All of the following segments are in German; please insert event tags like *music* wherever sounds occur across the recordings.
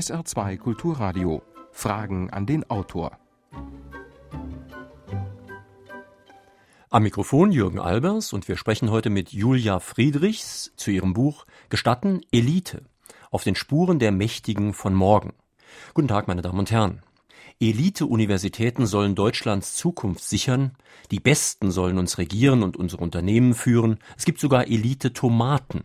SR2 Kulturradio. Fragen an den Autor. Am Mikrofon Jürgen Albers und wir sprechen heute mit Julia Friedrichs zu ihrem Buch Gestatten Elite auf den Spuren der Mächtigen von morgen. Guten Tag, meine Damen und Herren. Elite-Universitäten sollen Deutschlands Zukunft sichern, die Besten sollen uns regieren und unsere Unternehmen führen, es gibt sogar Elite-Tomaten.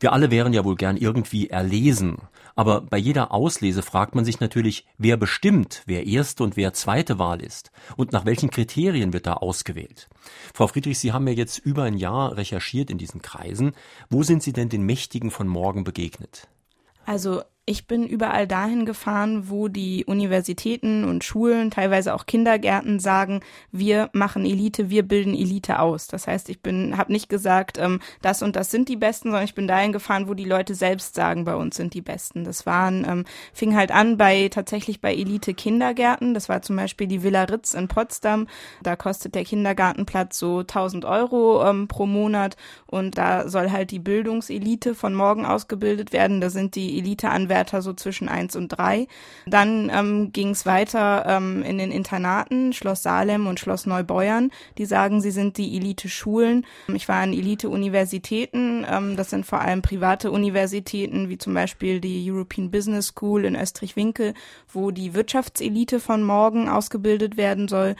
Wir alle wären ja wohl gern irgendwie erlesen, aber bei jeder Auslese fragt man sich natürlich, wer bestimmt, wer erste und wer zweite Wahl ist und nach welchen Kriterien wird da ausgewählt. Frau Friedrich, Sie haben ja jetzt über ein Jahr recherchiert in diesen Kreisen. Wo sind Sie denn den Mächtigen von morgen begegnet? Also ich bin überall dahin gefahren, wo die Universitäten und Schulen, teilweise auch Kindergärten sagen, wir machen Elite, wir bilden Elite aus. Das heißt, ich bin, habe nicht gesagt, ähm, das und das sind die Besten, sondern ich bin dahin gefahren, wo die Leute selbst sagen, bei uns sind die Besten. Das waren, ähm, fing halt an bei tatsächlich bei Elite Kindergärten. Das war zum Beispiel die Villa Ritz in Potsdam. Da kostet der Kindergartenplatz so 1000 Euro ähm, pro Monat und da soll halt die Bildungselite von morgen ausgebildet werden. Da sind die Elite-Anwärter Schulwärter so zwischen eins und drei. Dann ähm, ging es weiter ähm, in den Internaten, Schloss Salem und Schloss Neubeuern. Die sagen, sie sind die Elite-Schulen. Ich war an Elite-Universitäten. Ähm, das sind vor allem private Universitäten, wie zum Beispiel die European Business School in Österreich-Winkel, wo die Wirtschaftselite von morgen ausgebildet werden soll.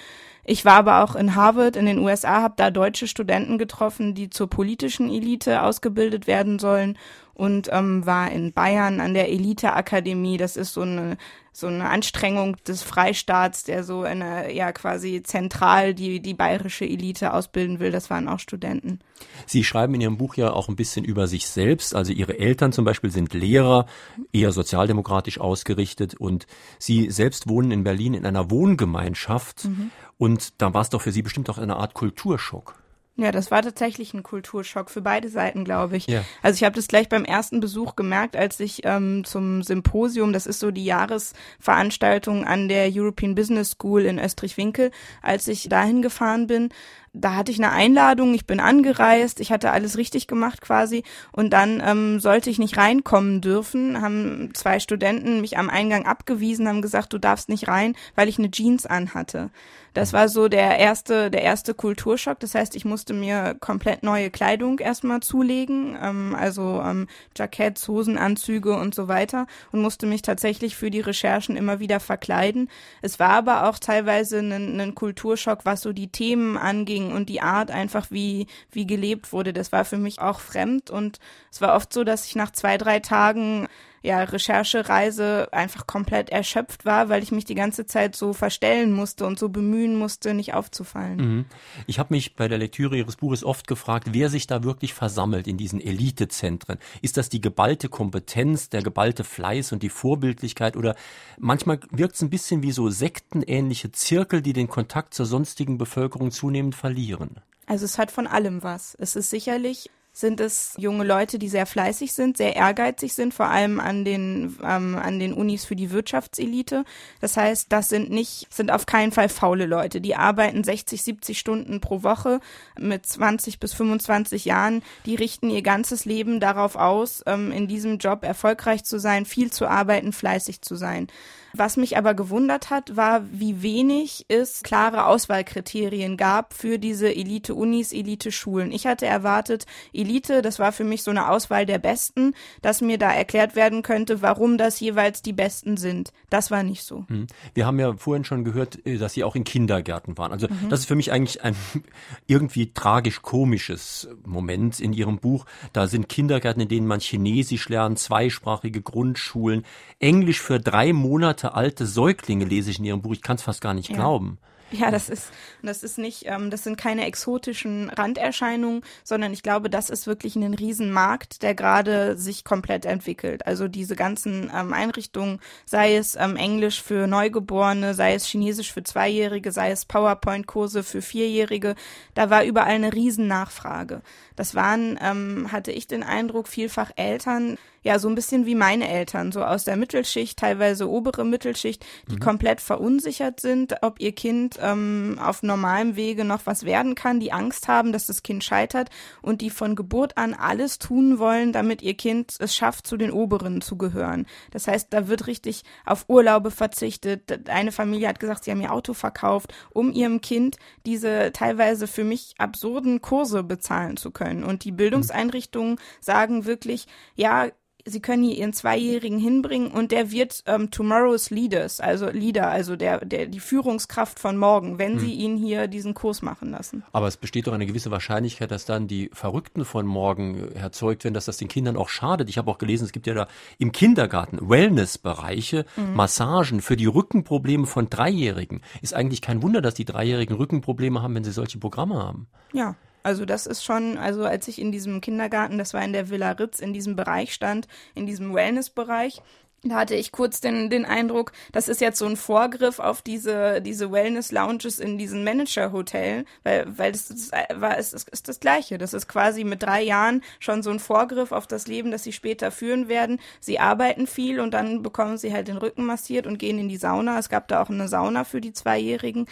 Ich war aber auch in Harvard in den USA, habe da deutsche Studenten getroffen, die zur politischen Elite ausgebildet werden sollen und ähm, war in Bayern an der Elite-Akademie. Das ist so eine so eine Anstrengung des Freistaats, der so eine ja quasi zentral die die bayerische Elite ausbilden will. Das waren auch Studenten. Sie schreiben in Ihrem Buch ja auch ein bisschen über sich selbst. Also Ihre Eltern zum Beispiel sind Lehrer, eher sozialdemokratisch ausgerichtet und Sie selbst wohnen in Berlin in einer Wohngemeinschaft. Mhm. Und da war es doch für Sie bestimmt auch eine Art Kulturschock. Ja, das war tatsächlich ein Kulturschock für beide Seiten, glaube ich. Ja. Also ich habe das gleich beim ersten Besuch gemerkt, als ich ähm, zum Symposium, das ist so die Jahresveranstaltung an der European Business School in Österreich-Winkel, als ich dahin gefahren bin, da hatte ich eine Einladung, ich bin angereist, ich hatte alles richtig gemacht quasi und dann ähm, sollte ich nicht reinkommen dürfen, haben zwei Studenten mich am Eingang abgewiesen, haben gesagt, du darfst nicht rein, weil ich eine Jeans anhatte. Das war so der erste, der erste Kulturschock. Das heißt, ich musste mir komplett neue Kleidung erstmal zulegen, ähm, also ähm, Jacketts, Hosenanzüge und so weiter und musste mich tatsächlich für die Recherchen immer wieder verkleiden. Es war aber auch teilweise ein, ein Kulturschock, was so die Themen anging ging und die Art einfach, wie, wie gelebt wurde, das war für mich auch fremd und es war oft so, dass ich nach zwei, drei Tagen ja, Recherchereise einfach komplett erschöpft war, weil ich mich die ganze Zeit so verstellen musste und so bemühen musste, nicht aufzufallen. Mhm. Ich habe mich bei der Lektüre Ihres Buches oft gefragt, wer sich da wirklich versammelt in diesen Elitezentren. Ist das die geballte Kompetenz, der geballte Fleiß und die Vorbildlichkeit oder manchmal wirkt es ein bisschen wie so sektenähnliche Zirkel, die den Kontakt zur sonstigen Bevölkerung zunehmend verlieren? Also es hat von allem was. Es ist sicherlich sind es junge Leute, die sehr fleißig sind, sehr ehrgeizig sind, vor allem an den ähm, an den Unis für die Wirtschaftselite. Das heißt, das sind nicht sind auf keinen Fall faule Leute. Die arbeiten 60, 70 Stunden pro Woche mit 20 bis 25 Jahren. Die richten ihr ganzes Leben darauf aus, ähm, in diesem Job erfolgreich zu sein, viel zu arbeiten, fleißig zu sein. Was mich aber gewundert hat, war, wie wenig es klare Auswahlkriterien gab für diese Elite-Unis, Elite-Schulen. Ich hatte erwartet, Elite, das war für mich so eine Auswahl der Besten, dass mir da erklärt werden könnte, warum das jeweils die Besten sind. Das war nicht so. Hm. Wir haben ja vorhin schon gehört, äh, dass Sie auch in Kindergärten waren. Also mhm. das ist für mich eigentlich ein *laughs* irgendwie tragisch-komisches Moment in Ihrem Buch. Da sind Kindergärten, in denen man Chinesisch lernt, zweisprachige Grundschulen, Englisch für drei Monate Monate alte Säuglinge lese ich in ihrem Buch. Ich kann es fast gar nicht ja. glauben. Ja, das ist, das ist nicht, ähm, das sind keine exotischen Randerscheinungen, sondern ich glaube, das ist wirklich ein Riesenmarkt, der gerade sich komplett entwickelt. Also diese ganzen ähm, Einrichtungen, sei es ähm, Englisch für Neugeborene, sei es Chinesisch für Zweijährige, sei es PowerPoint-Kurse für Vierjährige, da war überall eine Riesennachfrage. Das waren, ähm, hatte ich den Eindruck, vielfach Eltern, ja, so ein bisschen wie meine Eltern, so aus der Mittelschicht, teilweise obere Mittelschicht, die mhm. komplett verunsichert sind, ob ihr Kind ähm, auf normalem Wege noch was werden kann, die Angst haben, dass das Kind scheitert und die von Geburt an alles tun wollen, damit ihr Kind es schafft, zu den Oberen zu gehören. Das heißt, da wird richtig auf Urlaube verzichtet. Eine Familie hat gesagt, sie haben ihr Auto verkauft, um ihrem Kind diese teilweise für mich absurden Kurse bezahlen zu können. Und die Bildungseinrichtungen sagen wirklich, ja, sie können hier ihren Zweijährigen hinbringen und der wird ähm, Tomorrow's Leaders, also Leader, also der, der, die Führungskraft von morgen, wenn hm. sie ihn hier diesen Kurs machen lassen. Aber es besteht doch eine gewisse Wahrscheinlichkeit, dass dann die Verrückten von morgen erzeugt werden, dass das den Kindern auch schadet. Ich habe auch gelesen, es gibt ja da im Kindergarten Wellnessbereiche, mhm. Massagen für die Rückenprobleme von Dreijährigen. Ist eigentlich kein Wunder, dass die Dreijährigen Rückenprobleme haben, wenn sie solche Programme haben. Ja. Also das ist schon, also als ich in diesem Kindergarten, das war in der Villa Ritz, in diesem Bereich stand, in diesem Wellness-Bereich, da hatte ich kurz den, den Eindruck, das ist jetzt so ein Vorgriff auf diese, diese Wellness-Lounges in diesen Manager-Hotel, weil, weil das, das war, es ist, ist das Gleiche. Das ist quasi mit drei Jahren schon so ein Vorgriff auf das Leben, das sie später führen werden. Sie arbeiten viel und dann bekommen sie halt den Rücken massiert und gehen in die Sauna. Es gab da auch eine Sauna für die Zweijährigen.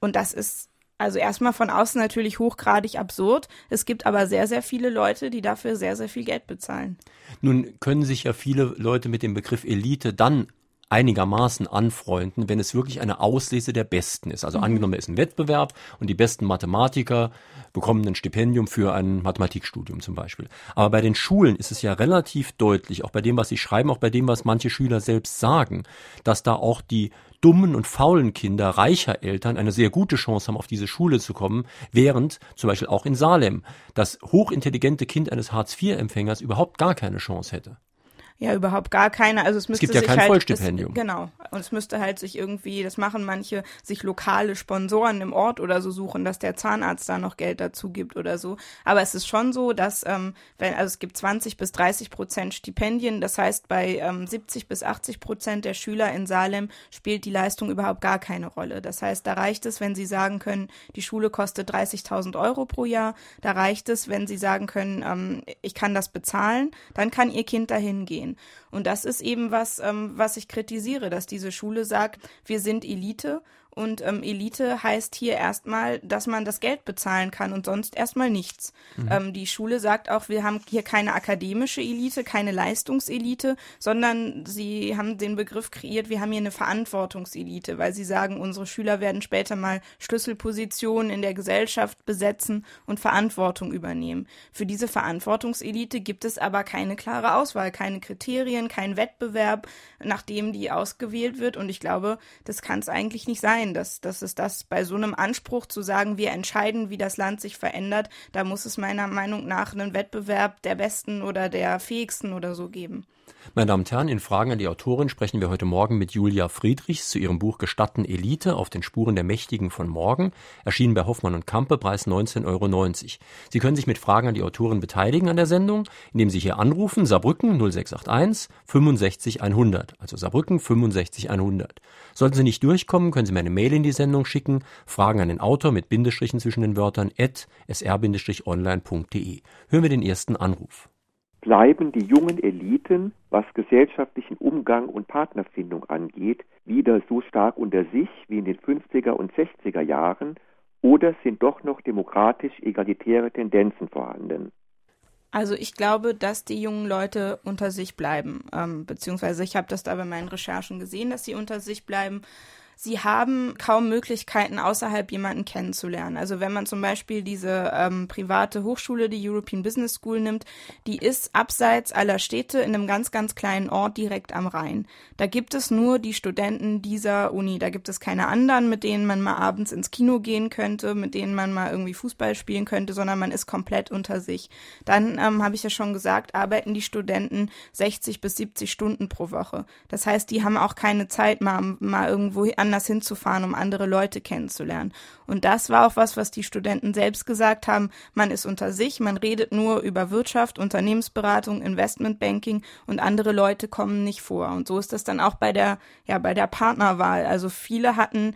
Und das ist also erstmal von außen natürlich hochgradig absurd. Es gibt aber sehr, sehr viele Leute, die dafür sehr, sehr viel Geld bezahlen. Nun können sich ja viele Leute mit dem Begriff Elite dann einigermaßen anfreunden, wenn es wirklich eine Auslese der Besten ist. Also mhm. angenommen, es ist ein Wettbewerb und die besten Mathematiker bekommen ein Stipendium für ein Mathematikstudium zum Beispiel. Aber bei den Schulen ist es ja relativ deutlich, auch bei dem, was sie schreiben, auch bei dem, was manche Schüler selbst sagen, dass da auch die dummen und faulen Kinder reicher Eltern eine sehr gute Chance haben, auf diese Schule zu kommen, während zum Beispiel auch in Salem das hochintelligente Kind eines Hartz-IV-Empfängers überhaupt gar keine Chance hätte. Ja, überhaupt gar keine. Also es müsste es gibt ja kein halt, Vollstipendium. Es, genau. Und es müsste halt sich irgendwie, das machen manche, sich lokale Sponsoren im Ort oder so suchen, dass der Zahnarzt da noch Geld dazu gibt oder so. Aber es ist schon so, dass ähm, wenn, also es gibt 20 bis 30 Prozent Stipendien. Das heißt, bei ähm, 70 bis 80 Prozent der Schüler in Salem spielt die Leistung überhaupt gar keine Rolle. Das heißt, da reicht es, wenn sie sagen können, die Schule kostet 30.000 Euro pro Jahr. Da reicht es, wenn sie sagen können, ähm, ich kann das bezahlen. Dann kann ihr Kind dahin gehen. Und das ist eben was, ähm, was ich kritisiere, dass diese Schule sagt, wir sind Elite und ähm, Elite heißt hier erstmal, dass man das Geld bezahlen kann und sonst erstmal nichts. Mhm. Ähm, die Schule sagt auch, wir haben hier keine akademische Elite, keine Leistungselite, sondern sie haben den Begriff kreiert, wir haben hier eine Verantwortungselite, weil sie sagen, unsere Schüler werden später mal Schlüsselpositionen in der Gesellschaft besetzen und Verantwortung übernehmen. Für diese Verantwortungselite gibt es aber keine klare Auswahl, keine Kriterien, kein Wettbewerb, nach dem die ausgewählt wird. Und ich glaube, das kann es eigentlich nicht sein sein, dass, dass es das bei so einem Anspruch zu sagen, wir entscheiden, wie das Land sich verändert, da muss es meiner Meinung nach einen Wettbewerb der Besten oder der Fähigsten oder so geben. Meine Damen und Herren, in Fragen an die Autorin sprechen wir heute Morgen mit Julia Friedrichs zu ihrem Buch Gestatten Elite auf den Spuren der Mächtigen von morgen, erschienen bei Hoffmann und Kampe, Preis 19,90 Euro. Sie können sich mit Fragen an die Autorin beteiligen an der Sendung, indem Sie hier anrufen, Saarbrücken 0681 65 100, also Saarbrücken 65 100. Sollten Sie nicht durchkommen, können Sie mir eine Mail in die Sendung schicken, Fragen an den Autor mit Bindestrichen zwischen den Wörtern at sr-online.de. Hören wir den ersten Anruf bleiben die jungen Eliten, was gesellschaftlichen Umgang und Partnerfindung angeht, wieder so stark unter sich wie in den 50er und 60er Jahren oder sind doch noch demokratisch-egalitäre Tendenzen vorhanden? Also ich glaube, dass die jungen Leute unter sich bleiben, ähm, beziehungsweise ich habe das da bei meinen Recherchen gesehen, dass sie unter sich bleiben sie haben kaum Möglichkeiten, außerhalb jemanden kennenzulernen. Also wenn man zum Beispiel diese ähm, private Hochschule, die European Business School nimmt, die ist abseits aller Städte in einem ganz, ganz kleinen Ort direkt am Rhein. Da gibt es nur die Studenten dieser Uni. Da gibt es keine anderen, mit denen man mal abends ins Kino gehen könnte, mit denen man mal irgendwie Fußball spielen könnte, sondern man ist komplett unter sich. Dann, ähm, habe ich ja schon gesagt, arbeiten die Studenten 60 bis 70 Stunden pro Woche. Das heißt, die haben auch keine Zeit, mal, mal irgendwo an anders hinzufahren, um andere Leute kennenzulernen. Und das war auch was, was die Studenten selbst gesagt haben. Man ist unter sich, man redet nur über Wirtschaft, Unternehmensberatung, Investmentbanking und andere Leute kommen nicht vor. Und so ist das dann auch bei der, ja, bei der Partnerwahl. Also viele hatten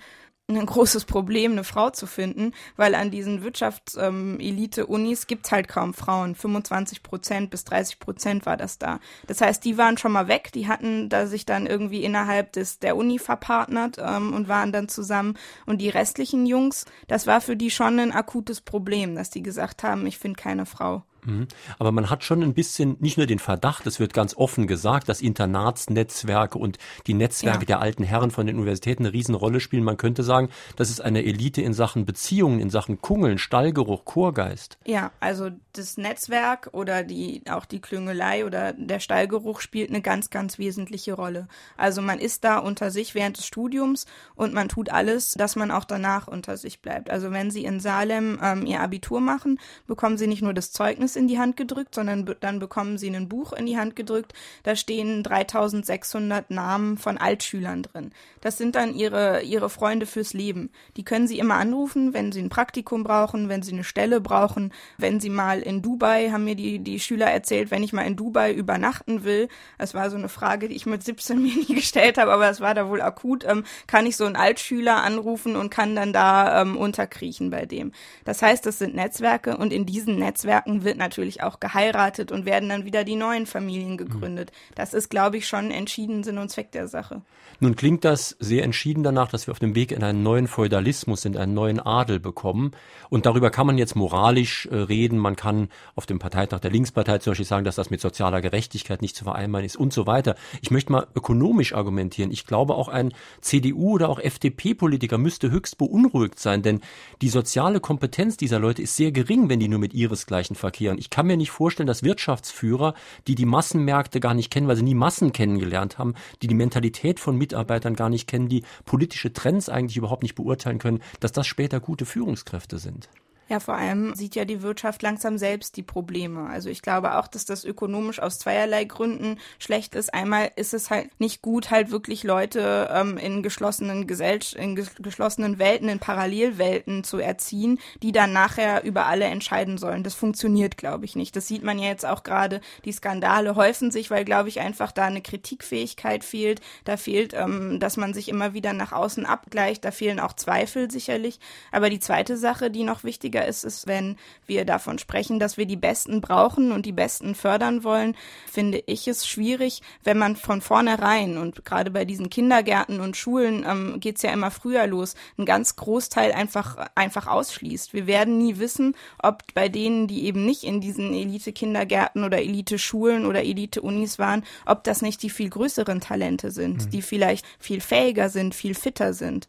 ein großes Problem, eine Frau zu finden, weil an diesen Wirtschaftselite-Unis gibt's halt kaum Frauen. 25 Prozent bis 30 Prozent war das da. Das heißt, die waren schon mal weg, die hatten da sich dann irgendwie innerhalb des der Uni verpartnert ähm, und waren dann zusammen. Und die restlichen Jungs, das war für die schon ein akutes Problem, dass die gesagt haben, ich finde keine Frau. Mhm. Aber man hat schon ein bisschen nicht nur den Verdacht, es wird ganz offen gesagt, dass Internatsnetzwerke und die Netzwerke ja. der alten Herren von den Universitäten eine Riesenrolle spielen. Man könnte sagen, das ist eine Elite in Sachen Beziehungen, in Sachen Kungeln, Stallgeruch, Chorgeist. Ja, also das Netzwerk oder die auch die Klüngelei oder der Stallgeruch spielt eine ganz, ganz wesentliche Rolle. Also man ist da unter sich während des Studiums und man tut alles, dass man auch danach unter sich bleibt. Also wenn Sie in Salem ähm, Ihr Abitur machen, bekommen Sie nicht nur das Zeugnis Zeugnis in die Hand gedrückt, sondern dann bekommen sie ein Buch in die Hand gedrückt. Da stehen 3600 Namen von Altschülern drin. Das sind dann ihre, ihre Freunde fürs Leben. Die können sie immer anrufen, wenn sie ein Praktikum brauchen, wenn sie eine Stelle brauchen, wenn sie mal in Dubai, haben mir die, die Schüler erzählt, wenn ich mal in Dubai übernachten will. Das war so eine Frage, die ich mit 17 mir nie gestellt habe, aber das war da wohl akut. Ähm, kann ich so einen Altschüler anrufen und kann dann da ähm, unterkriechen bei dem. Das heißt, das sind Netzwerke und in diesen Netzwerken wird natürlich auch geheiratet und werden dann wieder die neuen Familien gegründet. Mhm. Das ist, glaube ich, schon entschieden Sinn und Zweck der Sache. Nun klingt das sehr entschieden danach, dass wir auf dem Weg in einen neuen Feudalismus sind, einen neuen Adel bekommen. Und darüber kann man jetzt moralisch äh, reden. Man kann auf dem Parteitag der Linkspartei zum Beispiel sagen, dass das mit sozialer Gerechtigkeit nicht zu vereinbaren ist und so weiter. Ich möchte mal ökonomisch argumentieren. Ich glaube, auch ein CDU oder auch FDP-Politiker müsste höchst beunruhigt sein, denn die soziale Kompetenz dieser Leute ist sehr gering, wenn die nur mit ihresgleichen verkehren reagieren. Ich kann mir nicht vorstellen, dass Wirtschaftsführer, die die Massenmärkte gar nicht kennen, weil sie nie Massen kennengelernt haben, die die Mentalität von Mitarbeitern gar nicht kennen, die politische Trends eigentlich überhaupt nicht beurteilen können, dass das später gute Führungskräfte sind. Ja, vor allem sieht ja die Wirtschaft langsam selbst die Probleme. Also ich glaube auch, dass das ökonomisch aus zweierlei Gründen schlecht ist. Einmal ist es halt nicht gut, halt wirklich Leute ähm, in geschlossenen Gesellsch in ges geschlossenen Welten, in Parallelwelten zu erziehen, die dann nachher über alle entscheiden sollen. Das funktioniert, glaube ich, nicht. Das sieht man ja jetzt auch gerade. Die Skandale häufen sich, weil, glaube ich, einfach da eine Kritikfähigkeit fehlt. Da fehlt, ähm, dass man sich immer wieder nach außen abgleicht. Da fehlen auch Zweifel sicherlich. Aber die zweite Sache, die noch wichtiger wichtiger ist es, wenn wir davon sprechen, dass wir die Besten brauchen und die Besten fördern wollen, finde ich es schwierig, wenn man von vornherein und gerade bei diesen Kindergärten und Schulen ähm, geht es ja immer früher los, einen ganz Großteil einfach, einfach ausschließt. Wir werden nie wissen, ob bei denen, die eben nicht in diesen Elite-Kindergärten oder Elite-Schulen oder Elite-Unis waren, ob das nicht die viel größeren Talente sind, mhm. die vielleicht viel fähiger sind, viel fitter sind.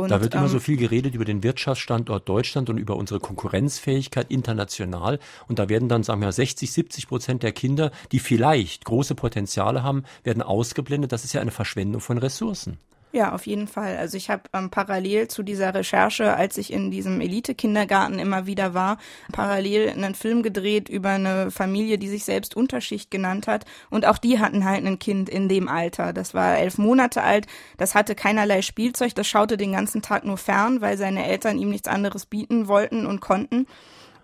Und, da wird immer ähm, so viel geredet über den Wirtschaftsstandort Deutschland und über unsere Konkurrenzfähigkeit international. Und da werden dann, sagen wir, 60, 70 Prozent der Kinder, die vielleicht große Potenziale haben, werden ausgeblendet. Das ist ja eine Verschwendung von Ressourcen. Ja, auf jeden Fall. Also ich habe ähm, parallel zu dieser Recherche, als ich in diesem Elite-Kindergarten immer wieder war, parallel einen Film gedreht über eine Familie, die sich selbst Unterschicht genannt hat. Und auch die hatten halt ein Kind in dem Alter. Das war elf Monate alt, das hatte keinerlei Spielzeug, das schaute den ganzen Tag nur fern, weil seine Eltern ihm nichts anderes bieten wollten und konnten.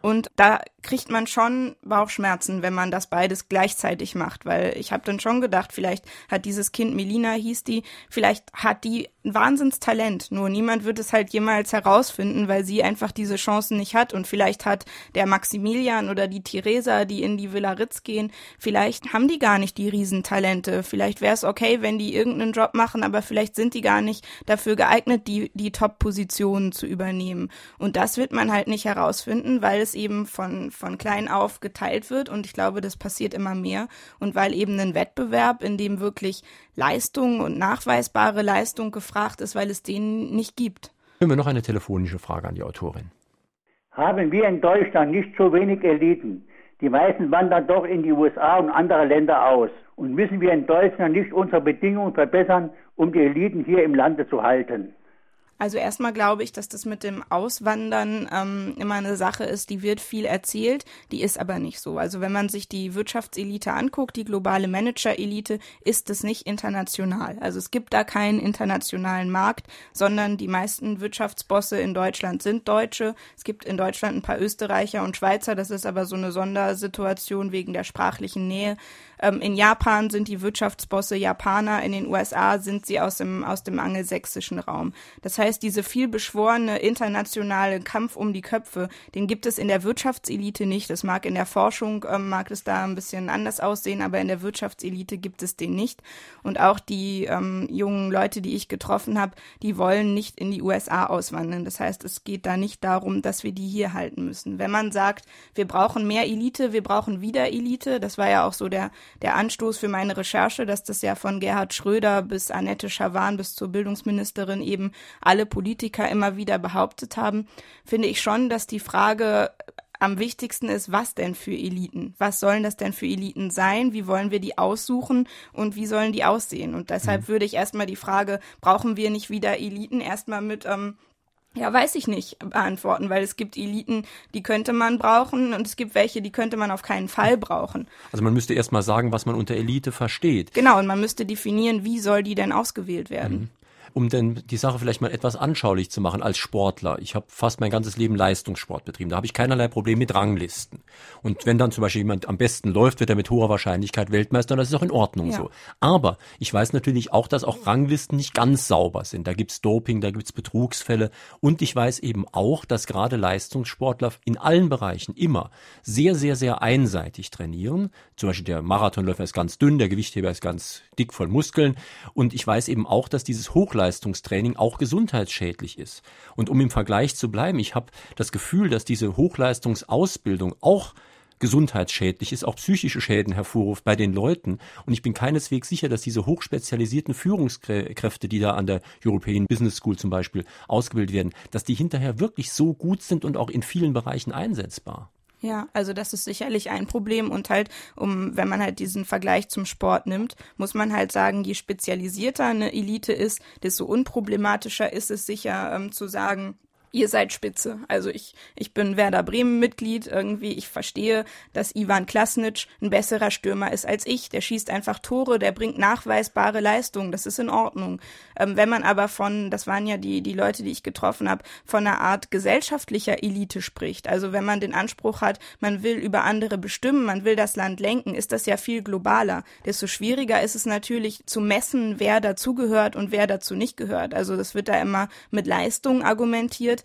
Und da kriegt man schon Bauchschmerzen, wenn man das beides gleichzeitig macht, weil ich habe dann schon gedacht, vielleicht hat dieses Kind Melina hieß die, vielleicht hat die ein Wahnsinnstalent, nur niemand wird es halt jemals herausfinden, weil sie einfach diese Chancen nicht hat. Und vielleicht hat der Maximilian oder die Theresa, die in die Villa Ritz gehen, vielleicht haben die gar nicht die Riesentalente, vielleicht wäre es okay, wenn die irgendeinen Job machen, aber vielleicht sind die gar nicht dafür geeignet, die die Top-Positionen zu übernehmen. Und das wird man halt nicht herausfinden, weil es eben von von klein auf geteilt wird und ich glaube, das passiert immer mehr und weil eben ein Wettbewerb, in dem wirklich Leistung und nachweisbare Leistung gefragt ist, weil es den nicht gibt. Hören wir noch eine telefonische Frage an die Autorin. Haben wir in Deutschland nicht so wenig Eliten? Die meisten wandern doch in die USA und andere Länder aus. Und müssen wir in Deutschland nicht unsere Bedingungen verbessern, um die Eliten hier im Lande zu halten? Also erstmal glaube ich, dass das mit dem Auswandern ähm, immer eine Sache ist, die wird viel erzählt, die ist aber nicht so. Also wenn man sich die Wirtschaftselite anguckt, die globale Managerelite, ist es nicht international. Also es gibt da keinen internationalen Markt, sondern die meisten Wirtschaftsbosse in Deutschland sind Deutsche. Es gibt in Deutschland ein paar Österreicher und Schweizer, das ist aber so eine Sondersituation wegen der sprachlichen Nähe. Ähm, in Japan sind die Wirtschaftsbosse Japaner, in den USA sind sie aus dem, aus dem angelsächsischen Raum. Das heißt, diese vielbeschworene internationale Kampf um die Köpfe, den gibt es in der Wirtschaftselite nicht. Das mag in der Forschung, ähm, mag es da ein bisschen anders aussehen, aber in der Wirtschaftselite gibt es den nicht. Und auch die ähm, jungen Leute, die ich getroffen habe, die wollen nicht in die USA auswandern. Das heißt, es geht da nicht darum, dass wir die hier halten müssen. Wenn man sagt, wir brauchen mehr Elite, wir brauchen wieder Elite, das war ja auch so der, der Anstoß für meine Recherche, dass das ja von Gerhard Schröder bis Annette Schawan bis zur Bildungsministerin eben alle Politiker immer wieder behauptet haben, finde ich schon, dass die Frage am wichtigsten ist, was denn für Eliten? Was sollen das denn für Eliten sein? Wie wollen wir die aussuchen und wie sollen die aussehen? Und deshalb mhm. würde ich erstmal die Frage, brauchen wir nicht wieder Eliten, erstmal mit ähm, ja, weiß ich nicht beantworten, weil es gibt Eliten, die könnte man brauchen und es gibt welche, die könnte man auf keinen Fall brauchen. Also man müsste erst mal sagen, was man unter Elite versteht. Genau, und man müsste definieren, wie soll die denn ausgewählt werden. Mhm um denn die Sache vielleicht mal etwas anschaulich zu machen als Sportler. Ich habe fast mein ganzes Leben Leistungssport betrieben. Da habe ich keinerlei Probleme mit Ranglisten. Und wenn dann zum Beispiel jemand am besten läuft, wird er mit hoher Wahrscheinlichkeit Weltmeister und das ist auch in Ordnung ja. so. Aber ich weiß natürlich auch, dass auch Ranglisten nicht ganz sauber sind. Da gibt's Doping, da gibt's Betrugsfälle und ich weiß eben auch, dass gerade Leistungssportler in allen Bereichen immer sehr, sehr, sehr einseitig trainieren. Zum Beispiel der Marathonläufer ist ganz dünn, der Gewichtheber ist ganz dick voll Muskeln. Und ich weiß eben auch, dass dieses Hochleistungssport Hochleistungstraining auch gesundheitsschädlich ist. Und um im Vergleich zu bleiben, ich habe das Gefühl, dass diese Hochleistungsausbildung auch gesundheitsschädlich ist, auch psychische Schäden hervorruft bei den Leuten. Und ich bin keineswegs sicher, dass diese hochspezialisierten Führungskräfte, die da an der European Business School zum Beispiel ausgebildet werden, dass die hinterher wirklich so gut sind und auch in vielen Bereichen einsetzbar. Ja, also das ist sicherlich ein Problem und halt, um, wenn man halt diesen Vergleich zum Sport nimmt, muss man halt sagen, je spezialisierter eine Elite ist, desto unproblematischer ist es sicher ähm, zu sagen, ihr seid spitze. Also ich, ich bin Werder Bremen Mitglied irgendwie. Ich verstehe, dass Ivan Klasnic ein besserer Stürmer ist als ich. Der schießt einfach Tore, der bringt nachweisbare Leistungen. Das ist in Ordnung. Ähm, wenn man aber von, das waren ja die, die Leute, die ich getroffen habe, von einer Art gesellschaftlicher Elite spricht. Also wenn man den Anspruch hat, man will über andere bestimmen, man will das Land lenken, ist das ja viel globaler. Desto schwieriger ist es natürlich zu messen, wer dazugehört und wer dazu nicht gehört. Also das wird da immer mit Leistung argumentiert.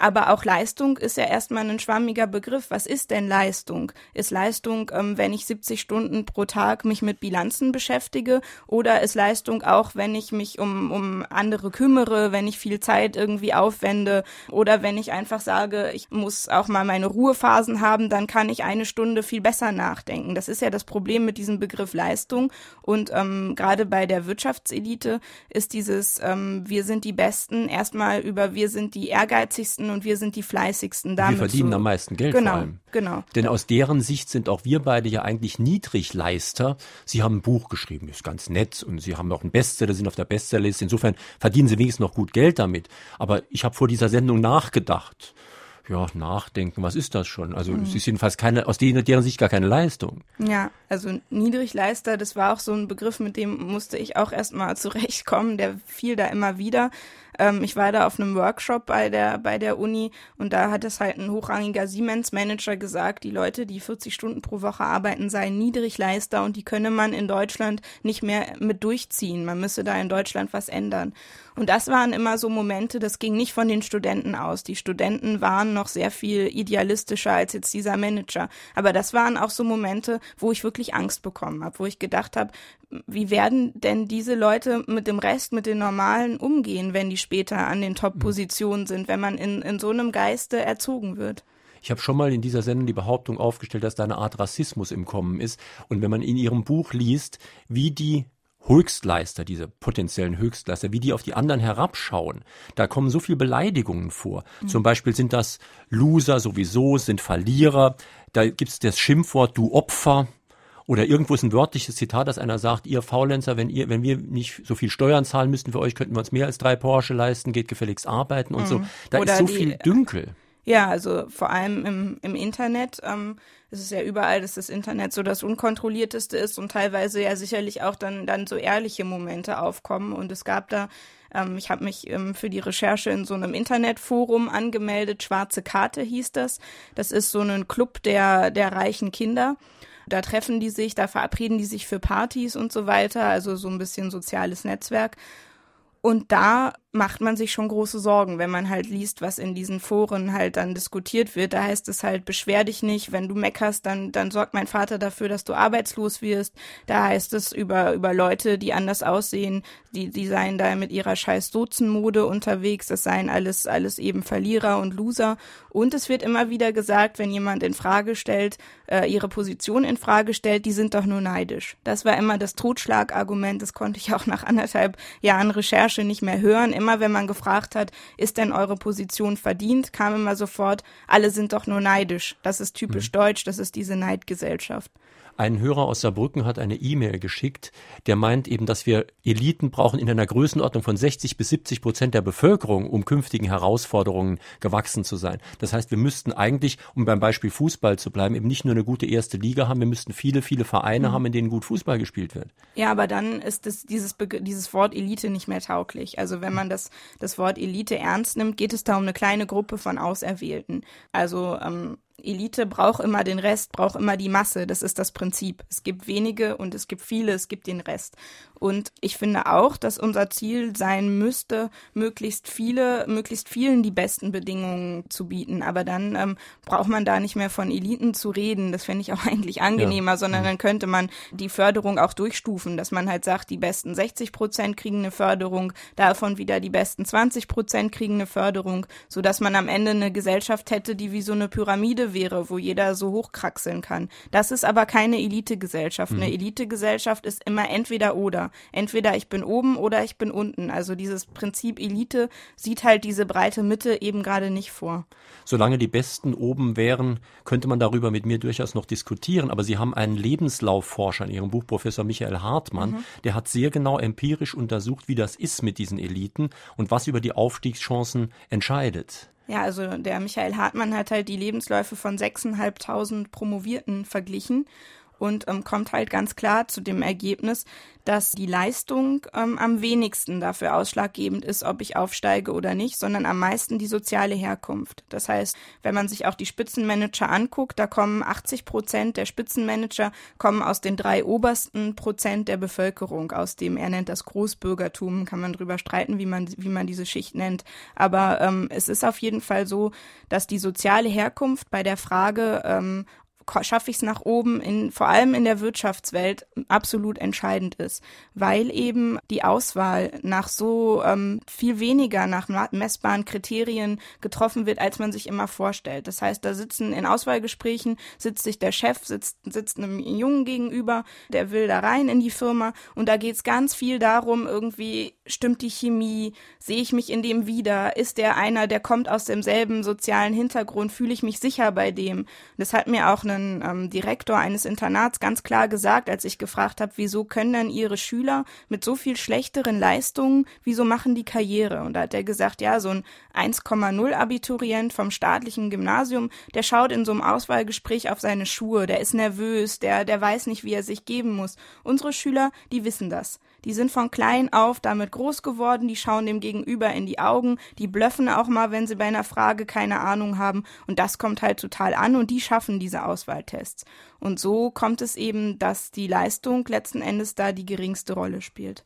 Aber auch Leistung ist ja erstmal ein schwammiger Begriff. Was ist denn Leistung? Ist Leistung, ähm, wenn ich 70 Stunden pro Tag mich mit Bilanzen beschäftige? Oder ist Leistung auch, wenn ich mich um, um andere kümmere, wenn ich viel Zeit irgendwie aufwende? Oder wenn ich einfach sage, ich muss auch mal meine Ruhephasen haben, dann kann ich eine Stunde viel besser nachdenken. Das ist ja das Problem mit diesem Begriff Leistung. Und ähm, gerade bei der Wirtschaftselite ist dieses, ähm, wir sind die Besten, erstmal über wir sind die ehrgeizigsten und wir sind die fleißigsten. Damit wir verdienen so. am meisten Geld genau, vor allem. Genau. Denn aus deren Sicht sind auch wir beide ja eigentlich Niedrigleister. Sie haben ein Buch geschrieben, ist ganz nett und sie haben auch einen Bestseller, sind auf der Bestsellerliste. Insofern verdienen sie wenigstens noch gut Geld damit. Aber ich habe vor dieser Sendung nachgedacht ja, nachdenken, was ist das schon? Also mhm. es ist jedenfalls keine, aus deren, deren Sicht gar keine Leistung. Ja, also Niedrigleister, das war auch so ein Begriff, mit dem musste ich auch erstmal zurechtkommen, der fiel da immer wieder. Ähm, ich war da auf einem Workshop bei der, bei der Uni und da hat es halt ein hochrangiger Siemens-Manager gesagt, die Leute, die 40 Stunden pro Woche arbeiten, seien Niedrigleister und die könne man in Deutschland nicht mehr mit durchziehen. Man müsse da in Deutschland was ändern. Und das waren immer so Momente, das ging nicht von den Studenten aus. Die Studenten waren noch sehr viel idealistischer als jetzt dieser Manager. Aber das waren auch so Momente, wo ich wirklich Angst bekommen habe, wo ich gedacht habe, wie werden denn diese Leute mit dem Rest, mit den Normalen umgehen, wenn die später an den Top-Positionen sind, wenn man in, in so einem Geiste erzogen wird? Ich habe schon mal in dieser Sendung die Behauptung aufgestellt, dass da eine Art Rassismus im Kommen ist. Und wenn man in ihrem Buch liest, wie die Höchstleister, diese potenziellen Höchstleister, wie die auf die anderen herabschauen. Da kommen so viele Beleidigungen vor. Mhm. Zum Beispiel sind das Loser sowieso, sind Verlierer. Da gibt es das Schimpfwort du Opfer. Oder irgendwo ist ein wörtliches Zitat, dass einer sagt, ihr Faulenzer, wenn ihr, wenn wir nicht so viel Steuern zahlen müssten für euch, könnten wir uns mehr als drei Porsche leisten, geht gefälligst arbeiten und mhm. so. Da Oder ist so die, viel Dünkel. Ja, also vor allem im, im Internet. Ähm, es ist ja überall, dass das Internet so das unkontrollierteste ist und teilweise ja sicherlich auch dann, dann so ehrliche Momente aufkommen. Und es gab da ähm, ich habe mich ähm, für die Recherche in so einem Internetforum angemeldet. Schwarze Karte hieß das. Das ist so ein Club der, der reichen Kinder. Da treffen die sich, da verabreden die sich für Partys und so weiter, also so ein bisschen soziales Netzwerk. Und da macht man sich schon große Sorgen, wenn man halt liest, was in diesen Foren halt dann diskutiert wird. Da heißt es halt, beschwer dich nicht, wenn du meckerst, dann, dann sorgt mein Vater dafür, dass du arbeitslos wirst. Da heißt es über, über Leute, die anders aussehen, die, die seien da mit ihrer scheiß Dozenmode unterwegs, das seien alles, alles eben Verlierer und Loser. Und es wird immer wieder gesagt, wenn jemand in Frage stellt, äh, ihre Position in Frage stellt, die sind doch nur neidisch. Das war immer das Totschlagargument, das konnte ich auch nach anderthalb Jahren Recherche nicht mehr hören immer, wenn man gefragt hat, ist denn eure Position verdient, kam immer sofort, alle sind doch nur neidisch. Das ist typisch mhm. deutsch, das ist diese Neidgesellschaft. Ein Hörer aus Saarbrücken hat eine E-Mail geschickt, der meint eben, dass wir Eliten brauchen in einer Größenordnung von 60 bis 70 Prozent der Bevölkerung, um künftigen Herausforderungen gewachsen zu sein. Das heißt, wir müssten eigentlich, um beim Beispiel Fußball zu bleiben, eben nicht nur eine gute erste Liga haben, wir müssten viele, viele Vereine mhm. haben, in denen gut Fußball gespielt wird. Ja, aber dann ist das, dieses, dieses Wort Elite nicht mehr tauglich. Also wenn man das, das Wort Elite ernst nimmt, geht es da um eine kleine Gruppe von Auserwählten. Also ähm, Elite braucht immer den Rest, braucht immer die Masse. Das ist das Prinzip. Es gibt wenige und es gibt viele, es gibt den Rest. Und ich finde auch, dass unser Ziel sein müsste, möglichst viele, möglichst vielen die besten Bedingungen zu bieten. Aber dann ähm, braucht man da nicht mehr von Eliten zu reden. Das fände ich auch *laughs* eigentlich angenehmer, ja. sondern mhm. dann könnte man die Förderung auch durchstufen, dass man halt sagt, die besten 60 Prozent kriegen eine Förderung, davon wieder die besten 20 Prozent kriegen eine Förderung, so dass man am Ende eine Gesellschaft hätte, die wie so eine Pyramide wäre, wo jeder so hochkraxeln kann. Das ist aber keine Elitegesellschaft. Mhm. Eine Elitegesellschaft ist immer entweder oder. Entweder ich bin oben oder ich bin unten. Also dieses Prinzip Elite sieht halt diese breite Mitte eben gerade nicht vor. Solange die Besten oben wären, könnte man darüber mit mir durchaus noch diskutieren. Aber Sie haben einen Lebenslaufforscher in Ihrem Buch, Professor Michael Hartmann, mhm. der hat sehr genau empirisch untersucht, wie das ist mit diesen Eliten und was über die Aufstiegschancen entscheidet. Ja, also der Michael Hartmann hat halt die Lebensläufe von 6.500 Promovierten verglichen und ähm, kommt halt ganz klar zu dem Ergebnis, dass die Leistung ähm, am wenigsten dafür ausschlaggebend ist, ob ich aufsteige oder nicht, sondern am meisten die soziale Herkunft. Das heißt, wenn man sich auch die Spitzenmanager anguckt, da kommen 80 Prozent der Spitzenmanager kommen aus den drei obersten Prozent der Bevölkerung, aus dem er nennt das Großbürgertum. Kann man drüber streiten, wie man wie man diese Schicht nennt. Aber ähm, es ist auf jeden Fall so, dass die soziale Herkunft bei der Frage, ähm, schaffe ich es nach oben, in, vor allem in der Wirtschaftswelt, absolut entscheidend ist, weil eben die Auswahl nach so ähm, viel weniger nach messbaren Kriterien getroffen wird, als man sich immer vorstellt. Das heißt, da sitzen in Auswahlgesprächen, sitzt sich der Chef, sitzt, sitzt einem Jungen gegenüber, der will da rein in die Firma. Und da geht es ganz viel darum, irgendwie stimmt die Chemie, sehe ich mich in dem wieder, ist der einer, der kommt aus demselben sozialen Hintergrund, fühle ich mich sicher bei dem. Das hat mir auch einen ähm, Direktor eines Internats ganz klar gesagt, als ich gefragt habe, wieso können denn ihre Schüler mit so viel schlechteren Leistungen, wieso machen die Karriere? Und da hat er gesagt, ja, so ein 1,0 Abiturient vom staatlichen Gymnasium, der schaut in so einem Auswahlgespräch auf seine Schuhe, der ist nervös, der, der weiß nicht, wie er sich geben muss. Unsere Schüler, die wissen das. Die sind von klein auf damit groß geworden, die schauen dem Gegenüber in die Augen, die blöffen auch mal, wenn sie bei einer Frage keine Ahnung haben und das kommt halt total an und die schaffen diese Auswahltests. Und so kommt es eben, dass die Leistung letzten Endes da die geringste Rolle spielt.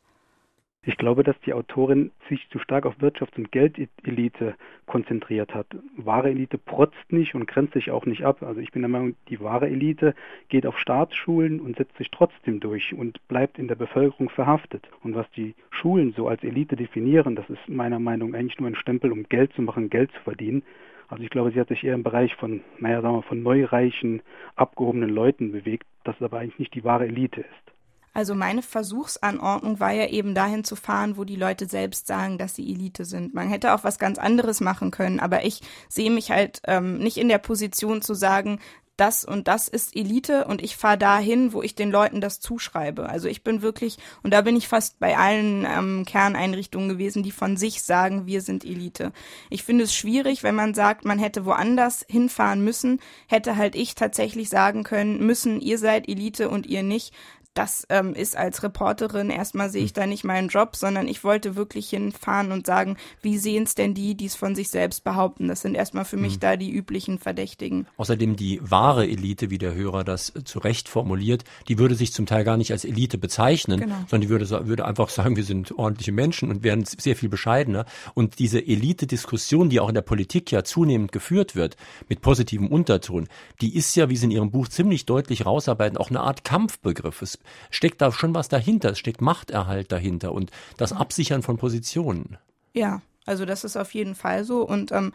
Ich glaube, dass die Autorin sich zu stark auf Wirtschafts- und Geldelite konzentriert hat. Wahre Elite protzt nicht und grenzt sich auch nicht ab. Also ich bin der Meinung, die wahre Elite geht auf Staatsschulen und setzt sich trotzdem durch und bleibt in der Bevölkerung verhaftet. Und was die Schulen so als Elite definieren, das ist meiner Meinung nach eigentlich nur ein Stempel, um Geld zu machen, Geld zu verdienen. Also ich glaube, sie hat sich eher im Bereich von, naja, sagen wir, von neureichen, abgehobenen Leuten bewegt, das aber eigentlich nicht die wahre Elite ist. Also meine Versuchsanordnung war ja eben dahin zu fahren, wo die Leute selbst sagen, dass sie Elite sind. Man hätte auch was ganz anderes machen können, aber ich sehe mich halt ähm, nicht in der Position zu sagen, das und das ist Elite und ich fahre dahin, wo ich den Leuten das zuschreibe. Also ich bin wirklich, und da bin ich fast bei allen ähm, Kerneinrichtungen gewesen, die von sich sagen, wir sind Elite. Ich finde es schwierig, wenn man sagt, man hätte woanders hinfahren müssen, hätte halt ich tatsächlich sagen können, müssen, ihr seid Elite und ihr nicht das ähm, ist als Reporterin, erstmal sehe ich hm. da nicht meinen Job, sondern ich wollte wirklich hinfahren und sagen, wie sehen es denn die, die es von sich selbst behaupten? Das sind erstmal für mich mhm. da die üblichen Verdächtigen. Außerdem die wahre Elite, wie der Hörer das zu Recht formuliert, die würde sich zum Teil gar nicht als Elite bezeichnen, genau. sondern die würde, würde einfach sagen, wir sind ordentliche Menschen und wären sehr viel bescheidener. Und diese Elite-Diskussion, die auch in der Politik ja zunehmend geführt wird, mit positivem Unterton, die ist ja, wie Sie in Ihrem Buch ziemlich deutlich rausarbeiten, auch eine Art Kampfbegriff. Es steckt da schon was dahinter. Es steckt Machterhalt dahinter und das Absichern von Positionen. Ja, also das ist auf jeden Fall so. Und ähm,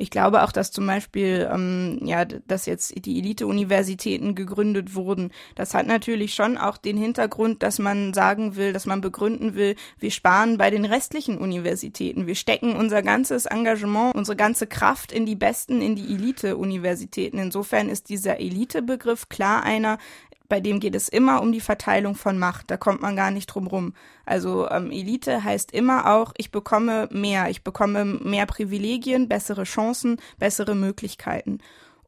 ich glaube auch, dass zum Beispiel, ähm, ja, dass jetzt die Elite-Universitäten gegründet wurden. Das hat natürlich schon auch den Hintergrund, dass man sagen will, dass man begründen will, wir sparen bei den restlichen Universitäten. Wir stecken unser ganzes Engagement, unsere ganze Kraft in die besten, in die Elite-Universitäten. Insofern ist dieser Elite-Begriff klar einer, bei dem geht es immer um die Verteilung von Macht. Da kommt man gar nicht drum rum. Also ähm, Elite heißt immer auch, ich bekomme mehr, ich bekomme mehr Privilegien, bessere Chancen, bessere Möglichkeiten.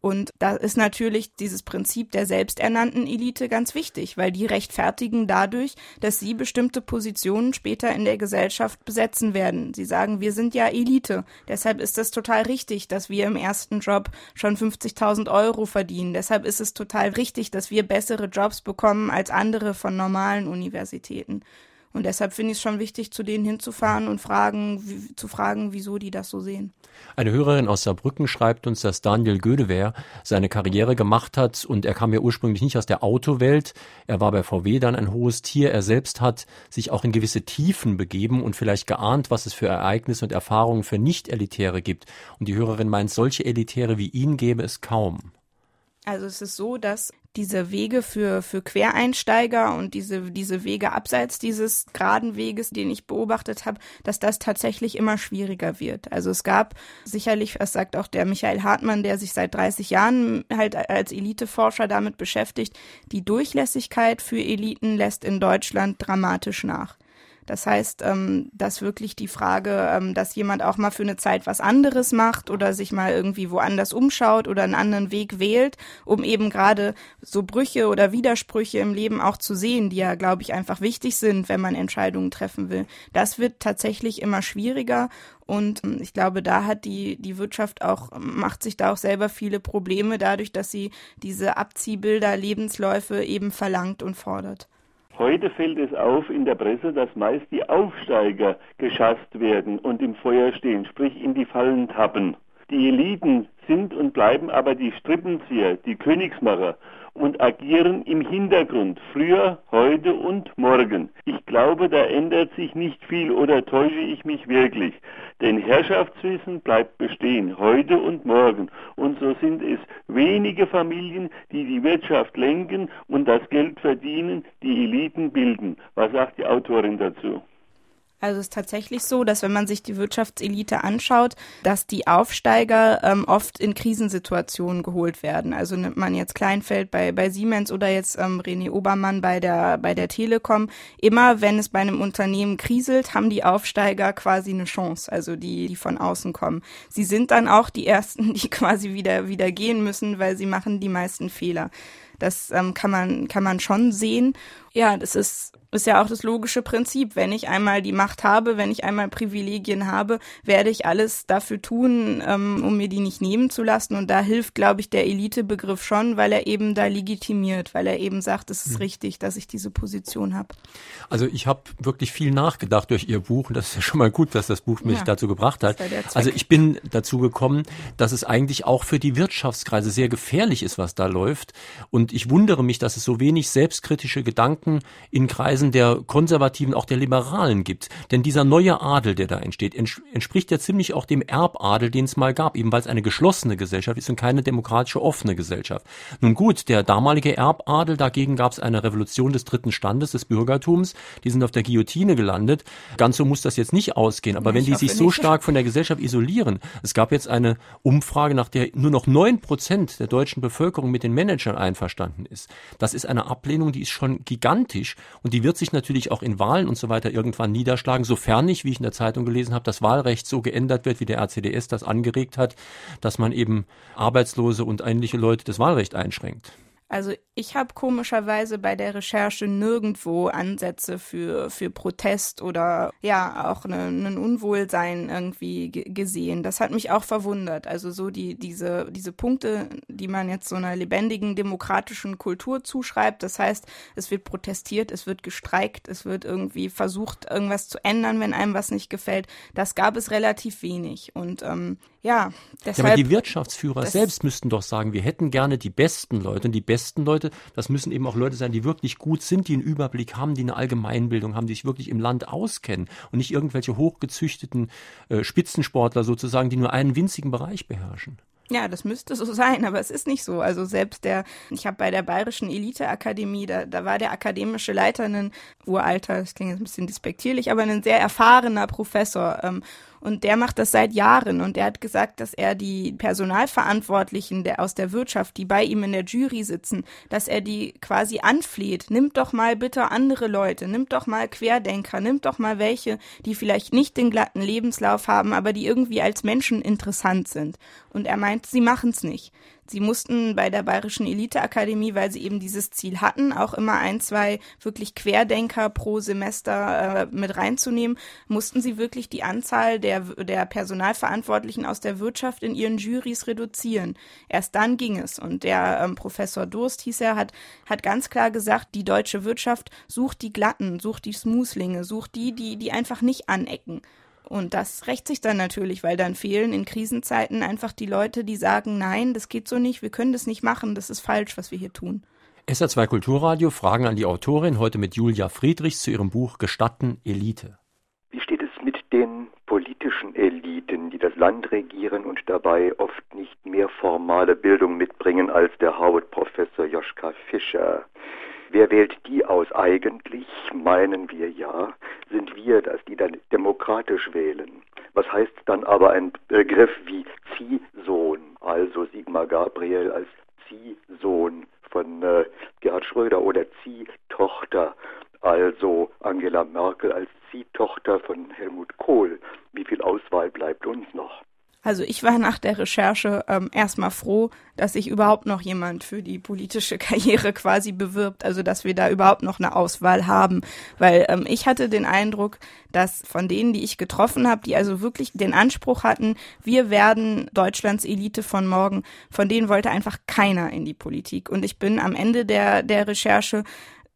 Und da ist natürlich dieses Prinzip der selbsternannten Elite ganz wichtig, weil die rechtfertigen dadurch, dass sie bestimmte Positionen später in der Gesellschaft besetzen werden. Sie sagen, wir sind ja Elite. Deshalb ist es total richtig, dass wir im ersten Job schon 50.000 Euro verdienen. Deshalb ist es total richtig, dass wir bessere Jobs bekommen als andere von normalen Universitäten. Und deshalb finde ich es schon wichtig, zu denen hinzufahren und fragen, wie, zu fragen, wieso die das so sehen. Eine Hörerin aus Saarbrücken schreibt uns, dass Daniel Gödewehr seine Karriere gemacht hat und er kam ja ursprünglich nicht aus der Autowelt. Er war bei VW dann ein hohes Tier. Er selbst hat sich auch in gewisse Tiefen begeben und vielleicht geahnt, was es für Ereignisse und Erfahrungen für Nicht-Elitäre gibt. Und die Hörerin meint, solche Elitäre wie ihn gäbe es kaum. Also es ist so, dass diese Wege für, für Quereinsteiger und diese, diese Wege abseits dieses geraden Weges, den ich beobachtet habe, dass das tatsächlich immer schwieriger wird. Also es gab sicherlich, das sagt auch der Michael Hartmann, der sich seit 30 Jahren halt als Eliteforscher damit beschäftigt, die Durchlässigkeit für Eliten lässt in Deutschland dramatisch nach. Das heißt, ähm, dass wirklich die Frage, ähm, dass jemand auch mal für eine Zeit was anderes macht oder sich mal irgendwie woanders umschaut oder einen anderen Weg wählt, um eben gerade so Brüche oder Widersprüche im Leben auch zu sehen, die ja, glaube ich, einfach wichtig sind, wenn man Entscheidungen treffen will. Das wird tatsächlich immer schwieriger und ähm, ich glaube, da hat die, die Wirtschaft auch, macht sich da auch selber viele Probleme dadurch, dass sie diese Abziehbilder, Lebensläufe eben verlangt und fordert. Heute fällt es auf in der Presse, dass meist die Aufsteiger geschasst werden und im Feuer stehen, sprich in die Fallen tappen. Die Eliten sind und bleiben aber die Strippenzieher, die Königsmacher und agieren im Hintergrund, früher, heute und morgen. Ich glaube, da ändert sich nicht viel oder täusche ich mich wirklich. Denn Herrschaftswissen bleibt bestehen, heute und morgen. Und so sind es wenige Familien, die die Wirtschaft lenken und das Geld verdienen, die Eliten bilden. Was sagt die Autorin dazu? Also es ist tatsächlich so, dass wenn man sich die Wirtschaftselite anschaut, dass die Aufsteiger ähm, oft in Krisensituationen geholt werden. Also nimmt man jetzt Kleinfeld bei, bei Siemens oder jetzt ähm, René Obermann bei der, bei der Telekom. Immer wenn es bei einem Unternehmen kriselt, haben die Aufsteiger quasi eine Chance, also die, die von außen kommen. Sie sind dann auch die Ersten, *laughs* die quasi wieder, wieder gehen müssen, weil sie machen die meisten Fehler. Das ähm, kann man, kann man schon sehen. Ja, das ist ist ja auch das logische Prinzip. Wenn ich einmal die Macht habe, wenn ich einmal Privilegien habe, werde ich alles dafür tun, ähm, um mir die nicht nehmen zu lassen. Und da hilft, glaube ich, der Elitebegriff schon, weil er eben da legitimiert, weil er eben sagt, es ist mhm. richtig, dass ich diese Position habe. Also ich habe wirklich viel nachgedacht durch Ihr Buch und das ist ja schon mal gut, dass das Buch mich ja, dazu gebracht hat. Also ich bin dazu gekommen, dass es eigentlich auch für die Wirtschaftskreise sehr gefährlich ist, was da läuft. Und ich wundere mich, dass es so wenig selbstkritische Gedanken in Kreisen Kreisen der Konservativen, auch der Liberalen gibt. Denn dieser neue Adel, der da entsteht, entspricht ja ziemlich auch dem Erbadel, den es mal gab, eben weil es eine geschlossene Gesellschaft ist und keine demokratische offene Gesellschaft. Nun gut, der damalige Erbadel, dagegen gab es eine Revolution des dritten Standes, des Bürgertums, die sind auf der Guillotine gelandet. Ganz so muss das jetzt nicht ausgehen, aber wenn die sich so stark von der Gesellschaft isolieren, es gab jetzt eine Umfrage, nach der nur noch neun Prozent der deutschen Bevölkerung mit den Managern einverstanden ist. Das ist eine Ablehnung, die ist schon gigantisch und die wird wird sich natürlich auch in Wahlen und so weiter irgendwann niederschlagen, sofern nicht, wie ich in der Zeitung gelesen habe, das Wahlrecht so geändert wird, wie der RCDS das angeregt hat, dass man eben Arbeitslose und ähnliche Leute das Wahlrecht einschränkt. Also ich habe komischerweise bei der Recherche nirgendwo Ansätze für, für Protest oder ja auch ein ne, Unwohlsein irgendwie gesehen. Das hat mich auch verwundert. Also so die, diese, diese Punkte, die man jetzt so einer lebendigen demokratischen Kultur zuschreibt. Das heißt, es wird protestiert, es wird gestreikt, es wird irgendwie versucht, irgendwas zu ändern, wenn einem was nicht gefällt. Das gab es relativ wenig. Und ähm, ja, deshalb. Ja, aber die Wirtschaftsführer selbst müssten doch sagen, wir hätten gerne die besten Leute. Und die besten Leute, das müssen eben auch Leute sein, die wirklich gut sind, die einen Überblick haben, die eine Allgemeinbildung haben, die sich wirklich im Land auskennen und nicht irgendwelche hochgezüchteten äh, Spitzensportler sozusagen, die nur einen winzigen Bereich beherrschen. Ja, das müsste so *laughs* sein, aber es ist nicht so. Also selbst der, ich habe bei der Bayerischen Eliteakademie, da, da war der akademische Leiter ein uralter, das klingt jetzt ein bisschen despektierlich, aber ein sehr erfahrener Professor. Ähm, und der macht das seit Jahren und der hat gesagt, dass er die Personalverantwortlichen der, aus der Wirtschaft, die bei ihm in der Jury sitzen, dass er die quasi anfleht, nimmt doch mal bitte andere Leute, nimmt doch mal Querdenker, nimmt doch mal welche, die vielleicht nicht den glatten Lebenslauf haben, aber die irgendwie als Menschen interessant sind. Und er meint, sie machen es nicht. Sie mussten bei der Bayerischen Eliteakademie, weil sie eben dieses Ziel hatten, auch immer ein, zwei wirklich Querdenker pro Semester äh, mit reinzunehmen, mussten sie wirklich die Anzahl der, der Personalverantwortlichen aus der Wirtschaft in ihren Jurys reduzieren. Erst dann ging es. Und der ähm, Professor Durst hieß er, hat, hat ganz klar gesagt, die deutsche Wirtschaft sucht die Glatten, sucht die Smoothlinge, sucht die, die, die einfach nicht anecken. Und das rächt sich dann natürlich, weil dann fehlen in Krisenzeiten einfach die Leute, die sagen, nein, das geht so nicht, wir können das nicht machen, das ist falsch, was wir hier tun. SA2 Kulturradio Fragen an die Autorin, heute mit Julia Friedrichs zu ihrem Buch Gestatten Elite. Wie steht es mit den politischen Eliten, die das Land regieren und dabei oft nicht mehr formale Bildung mitbringen als der Harvard-Professor Joschka Fischer? Wer wählt die aus eigentlich? Meinen wir ja. Sind wir das, die dann demokratisch wählen? Was heißt dann aber ein Begriff wie Ziehsohn, also Sigmar Gabriel als Ziehsohn von äh, Gerhard Schröder oder Ziehtochter, also Angela Merkel als Ziehtochter von Helmut Kohl? Wie viel Auswahl bleibt uns noch? Also ich war nach der Recherche ähm, erstmal froh, dass sich überhaupt noch jemand für die politische *laughs* Karriere quasi bewirbt, also dass wir da überhaupt noch eine Auswahl haben, weil ähm, ich hatte den Eindruck, dass von denen, die ich getroffen habe, die also wirklich den Anspruch hatten, wir werden Deutschlands Elite von morgen, von denen wollte einfach keiner in die Politik. Und ich bin am Ende der der Recherche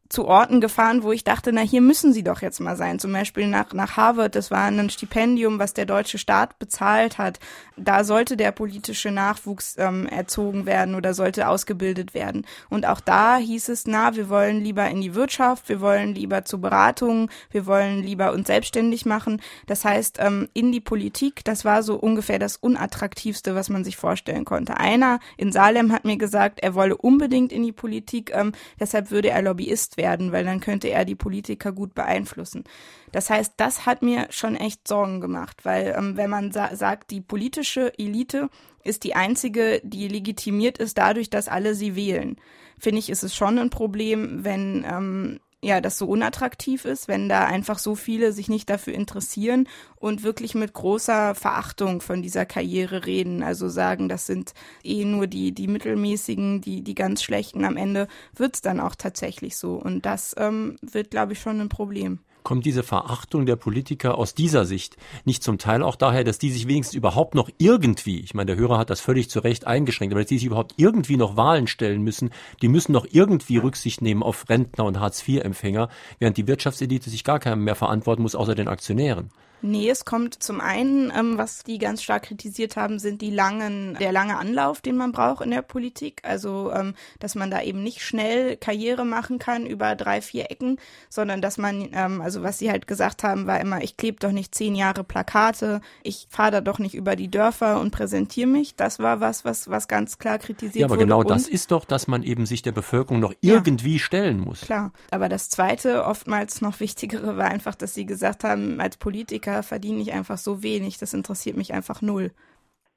zu Orten gefahren, wo ich dachte, na hier müssen sie doch jetzt mal sein. Zum Beispiel nach, nach Harvard, das war ein Stipendium, was der deutsche Staat bezahlt hat. Da sollte der politische Nachwuchs ähm, erzogen werden oder sollte ausgebildet werden. Und auch da hieß es, na, wir wollen lieber in die Wirtschaft, wir wollen lieber zu Beratungen, wir wollen lieber uns selbstständig machen. Das heißt, ähm, in die Politik, das war so ungefähr das Unattraktivste, was man sich vorstellen konnte. Einer in Salem hat mir gesagt, er wolle unbedingt in die Politik, ähm, deshalb würde er Lobbyist werden, weil dann könnte er die Politiker gut beeinflussen. Das heißt, das hat mir schon echt Sorgen gemacht, weil ähm, wenn man sa sagt, die politische Elite ist die einzige, die legitimiert ist dadurch, dass alle sie wählen, finde ich, ist es schon ein Problem, wenn ähm, ja, das so unattraktiv ist, wenn da einfach so viele sich nicht dafür interessieren und wirklich mit großer Verachtung von dieser Karriere reden. Also sagen, das sind eh nur die, die mittelmäßigen, die, die ganz schlechten. Am Ende wird's dann auch tatsächlich so. Und das ähm, wird, glaube ich, schon ein Problem kommt diese Verachtung der Politiker aus dieser Sicht nicht zum Teil auch daher, dass die sich wenigstens überhaupt noch irgendwie, ich meine, der Hörer hat das völlig zu Recht eingeschränkt, aber dass die sich überhaupt irgendwie noch Wahlen stellen müssen, die müssen noch irgendwie Rücksicht nehmen auf Rentner und Hartz-IV-Empfänger, während die Wirtschaftselite sich gar keinem mehr verantworten muss, außer den Aktionären. Nee, es kommt zum einen, ähm, was die ganz stark kritisiert haben, sind die langen, der lange Anlauf, den man braucht in der Politik. Also, ähm, dass man da eben nicht schnell Karriere machen kann über drei, vier Ecken, sondern dass man, ähm, also was sie halt gesagt haben, war immer, ich klebe doch nicht zehn Jahre Plakate, ich fahre da doch nicht über die Dörfer und präsentiere mich. Das war was, was, was ganz klar kritisiert wurde. Ja, aber wurde. genau und, das ist doch, dass man eben sich der Bevölkerung noch irgendwie ja, stellen muss. Klar. Aber das zweite, oftmals noch wichtigere, war einfach, dass sie gesagt haben, als Politiker verdiene ich einfach so wenig, das interessiert mich einfach null.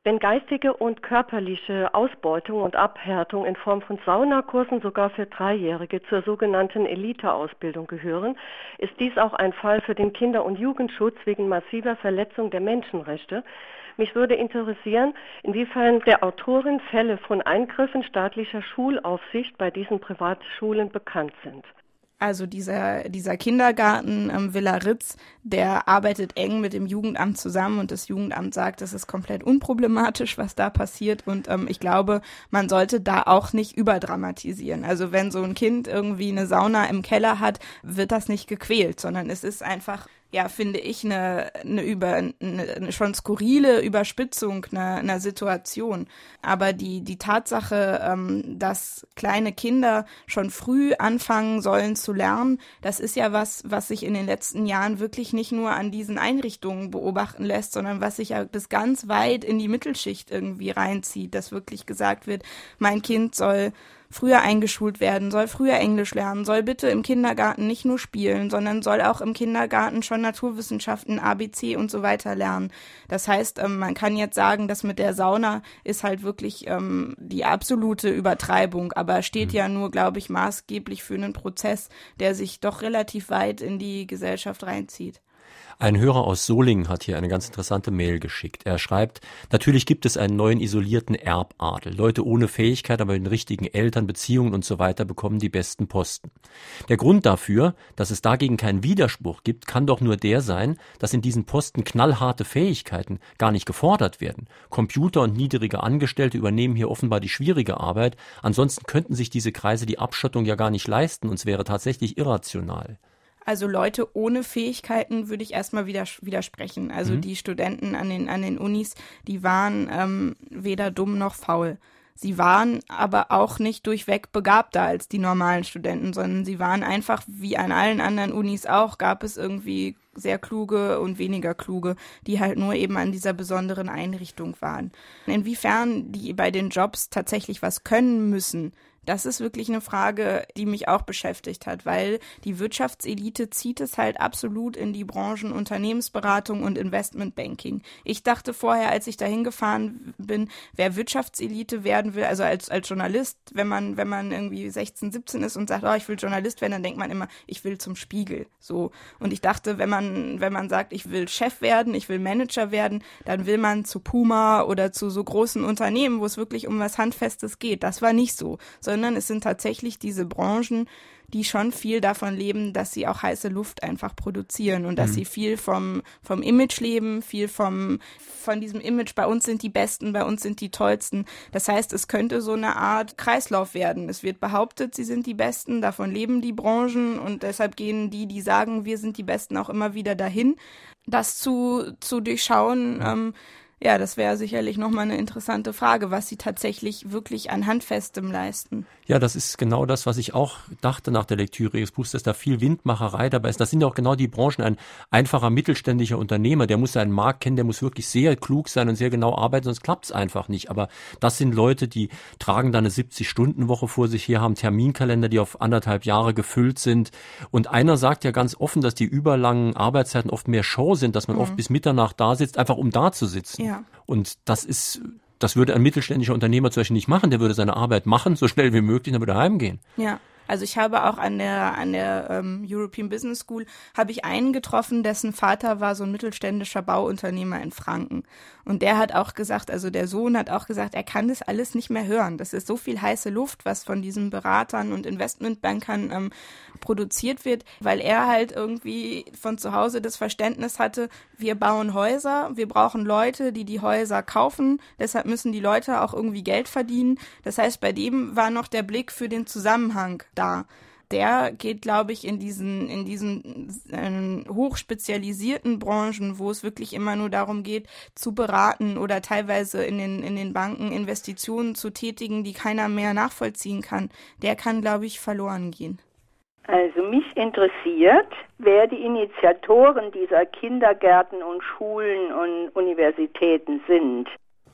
Wenn geistige und körperliche Ausbeutung und Abhärtung in Form von Saunakursen sogar für Dreijährige zur sogenannten Eliteausbildung gehören, ist dies auch ein Fall für den Kinder- und Jugendschutz wegen massiver Verletzung der Menschenrechte, Mich würde interessieren, inwiefern der Autorin Fälle von Eingriffen staatlicher Schulaufsicht bei diesen Privatschulen bekannt sind. Also dieser, dieser Kindergarten ähm, Villa Ritz, der arbeitet eng mit dem Jugendamt zusammen und das Jugendamt sagt, es ist komplett unproblematisch, was da passiert. Und ähm, ich glaube, man sollte da auch nicht überdramatisieren. Also wenn so ein Kind irgendwie eine Sauna im Keller hat, wird das nicht gequält, sondern es ist einfach ja, finde ich, eine, eine, über, eine, schon skurrile Überspitzung einer, einer Situation. Aber die, die Tatsache, ähm, dass kleine Kinder schon früh anfangen sollen zu lernen, das ist ja was, was sich in den letzten Jahren wirklich nicht nur an diesen Einrichtungen beobachten lässt, sondern was sich ja bis ganz weit in die Mittelschicht irgendwie reinzieht, dass wirklich gesagt wird, mein Kind soll früher eingeschult werden, soll früher Englisch lernen, soll bitte im Kindergarten nicht nur spielen, sondern soll auch im Kindergarten schon Naturwissenschaften, ABC und so weiter lernen. Das heißt, ähm, man kann jetzt sagen, dass mit der Sauna ist halt wirklich ähm, die absolute Übertreibung, aber steht mhm. ja nur, glaube ich, maßgeblich für einen Prozess, der sich doch relativ weit in die Gesellschaft reinzieht. Ein Hörer aus Solingen hat hier eine ganz interessante Mail geschickt. Er schreibt, natürlich gibt es einen neuen isolierten Erbadel. Leute ohne Fähigkeit, aber den richtigen Eltern, Beziehungen und so weiter bekommen die besten Posten. Der Grund dafür, dass es dagegen keinen Widerspruch gibt, kann doch nur der sein, dass in diesen Posten knallharte Fähigkeiten gar nicht gefordert werden. Computer und niedrige Angestellte übernehmen hier offenbar die schwierige Arbeit. Ansonsten könnten sich diese Kreise die Abschottung ja gar nicht leisten und es wäre tatsächlich irrational. Also Leute ohne Fähigkeiten würde ich erstmal widers widersprechen. Also mhm. die Studenten an den, an den Unis, die waren ähm, weder dumm noch faul. Sie waren aber auch nicht durchweg begabter als die normalen Studenten, sondern sie waren einfach wie an allen anderen Unis auch, gab es irgendwie sehr kluge und weniger kluge, die halt nur eben an dieser besonderen Einrichtung waren. Inwiefern die bei den Jobs tatsächlich was können müssen, das ist wirklich eine Frage, die mich auch beschäftigt hat, weil die Wirtschaftselite zieht es halt absolut in die Branchen Unternehmensberatung und Investmentbanking. Ich dachte vorher, als ich dahin gefahren bin, wer Wirtschaftselite werden will, also als, als Journalist, wenn man, wenn man irgendwie 16, 17 ist und sagt, oh, ich will Journalist werden, dann denkt man immer, ich will zum Spiegel. So. Und ich dachte, wenn man, wenn man sagt, ich will Chef werden, ich will Manager werden, dann will man zu Puma oder zu so großen Unternehmen, wo es wirklich um was Handfestes geht. Das war nicht so, sondern sondern es sind tatsächlich diese Branchen, die schon viel davon leben, dass sie auch heiße Luft einfach produzieren und dass mhm. sie viel vom, vom Image leben, viel vom, von diesem Image, bei uns sind die Besten, bei uns sind die Tollsten. Das heißt, es könnte so eine Art Kreislauf werden. Es wird behauptet, sie sind die Besten, davon leben die Branchen und deshalb gehen die, die sagen, wir sind die Besten, auch immer wieder dahin. Das zu, zu durchschauen, ähm, ja, das wäre sicherlich nochmal eine interessante Frage, was sie tatsächlich wirklich an Handfestem leisten. Ja, das ist genau das, was ich auch dachte nach der Lektüre Ihres Buchs, dass da viel Windmacherei dabei ist. Das sind ja auch genau die Branchen. Ein einfacher mittelständischer Unternehmer, der muss seinen Markt kennen, der muss wirklich sehr klug sein und sehr genau arbeiten, sonst klappt es einfach nicht. Aber das sind Leute, die tragen da eine 70-Stunden-Woche vor sich her, haben Terminkalender, die auf anderthalb Jahre gefüllt sind. Und einer sagt ja ganz offen, dass die überlangen Arbeitszeiten oft mehr Show sind, dass man mhm. oft bis Mitternacht da sitzt, einfach um da zu sitzen. Ja. Ja. Und das ist, das würde ein mittelständischer Unternehmer zum Beispiel nicht machen. Der würde seine Arbeit machen, so schnell wie möglich, dann würde er heimgehen. Ja. Also ich habe auch an der an der ähm, European Business School habe ich einen getroffen, dessen Vater war so ein mittelständischer Bauunternehmer in Franken und der hat auch gesagt, also der Sohn hat auch gesagt, er kann das alles nicht mehr hören. Das ist so viel heiße Luft, was von diesen Beratern und Investmentbankern ähm, produziert wird, weil er halt irgendwie von zu Hause das Verständnis hatte, wir bauen Häuser, wir brauchen Leute, die die Häuser kaufen, deshalb müssen die Leute auch irgendwie Geld verdienen. Das heißt, bei dem war noch der Blick für den Zusammenhang da. Der geht, glaube ich, in diesen, in diesen äh, hochspezialisierten Branchen, wo es wirklich immer nur darum geht, zu beraten oder teilweise in den, in den Banken Investitionen zu tätigen, die keiner mehr nachvollziehen kann. Der kann, glaube ich, verloren gehen. Also mich interessiert, wer die Initiatoren dieser Kindergärten und Schulen und Universitäten sind.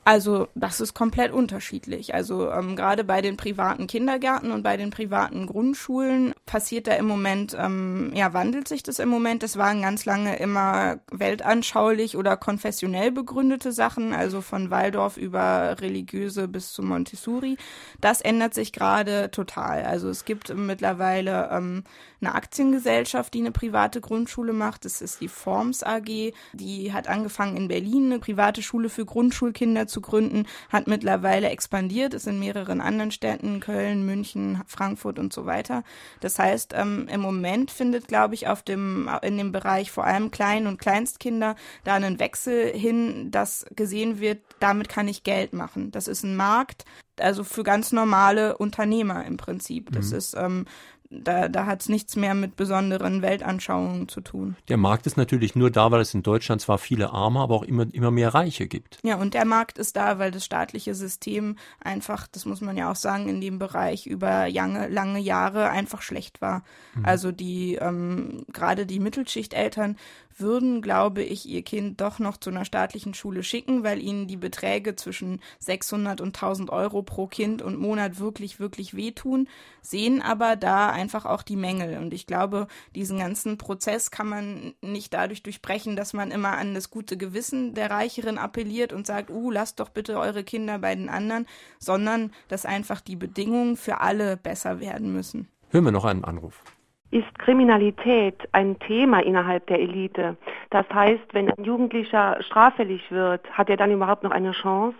Also das ist komplett unterschiedlich. Also ähm, gerade bei den privaten Kindergärten und bei den privaten Grundschulen passiert da im Moment, ähm, ja, wandelt sich das im Moment. Das waren ganz lange immer weltanschaulich oder konfessionell begründete Sachen, also von Waldorf über religiöse bis zu Montessori. Das ändert sich gerade total. Also es gibt mittlerweile ähm, eine Aktiengesellschaft, die eine private Grundschule macht. Das ist die Forms AG. Die hat angefangen in Berlin eine private Schule für Grundschulkinder zu gründen, hat mittlerweile expandiert, ist in mehreren anderen Städten, Köln, München, Frankfurt und so weiter. Das heißt, ähm, im Moment findet, glaube ich, auf dem, in dem Bereich vor allem Klein- und Kleinstkinder da einen Wechsel hin, dass gesehen wird, damit kann ich Geld machen. Das ist ein Markt, also für ganz normale Unternehmer im Prinzip. Das mhm. ist ähm, da, da hat es nichts mehr mit besonderen Weltanschauungen zu tun. Der Markt ist natürlich nur da, weil es in Deutschland zwar viele Arme, aber auch immer, immer mehr Reiche gibt. Ja, und der Markt ist da, weil das staatliche System einfach, das muss man ja auch sagen, in dem Bereich über lange, lange Jahre einfach schlecht war. Mhm. Also die, ähm, gerade die Mittelschichteltern würden, glaube ich, ihr Kind doch noch zu einer staatlichen Schule schicken, weil ihnen die Beträge zwischen 600 und 1000 Euro pro Kind und Monat wirklich, wirklich wehtun, sehen aber da einfach auch die Mängel. Und ich glaube, diesen ganzen Prozess kann man nicht dadurch durchbrechen, dass man immer an das gute Gewissen der Reicheren appelliert und sagt, uh, lasst doch bitte eure Kinder bei den anderen, sondern dass einfach die Bedingungen für alle besser werden müssen. Hören wir noch einen Anruf. Ist Kriminalität ein Thema innerhalb der Elite? Das heißt, wenn ein Jugendlicher straffällig wird, hat er dann überhaupt noch eine Chance?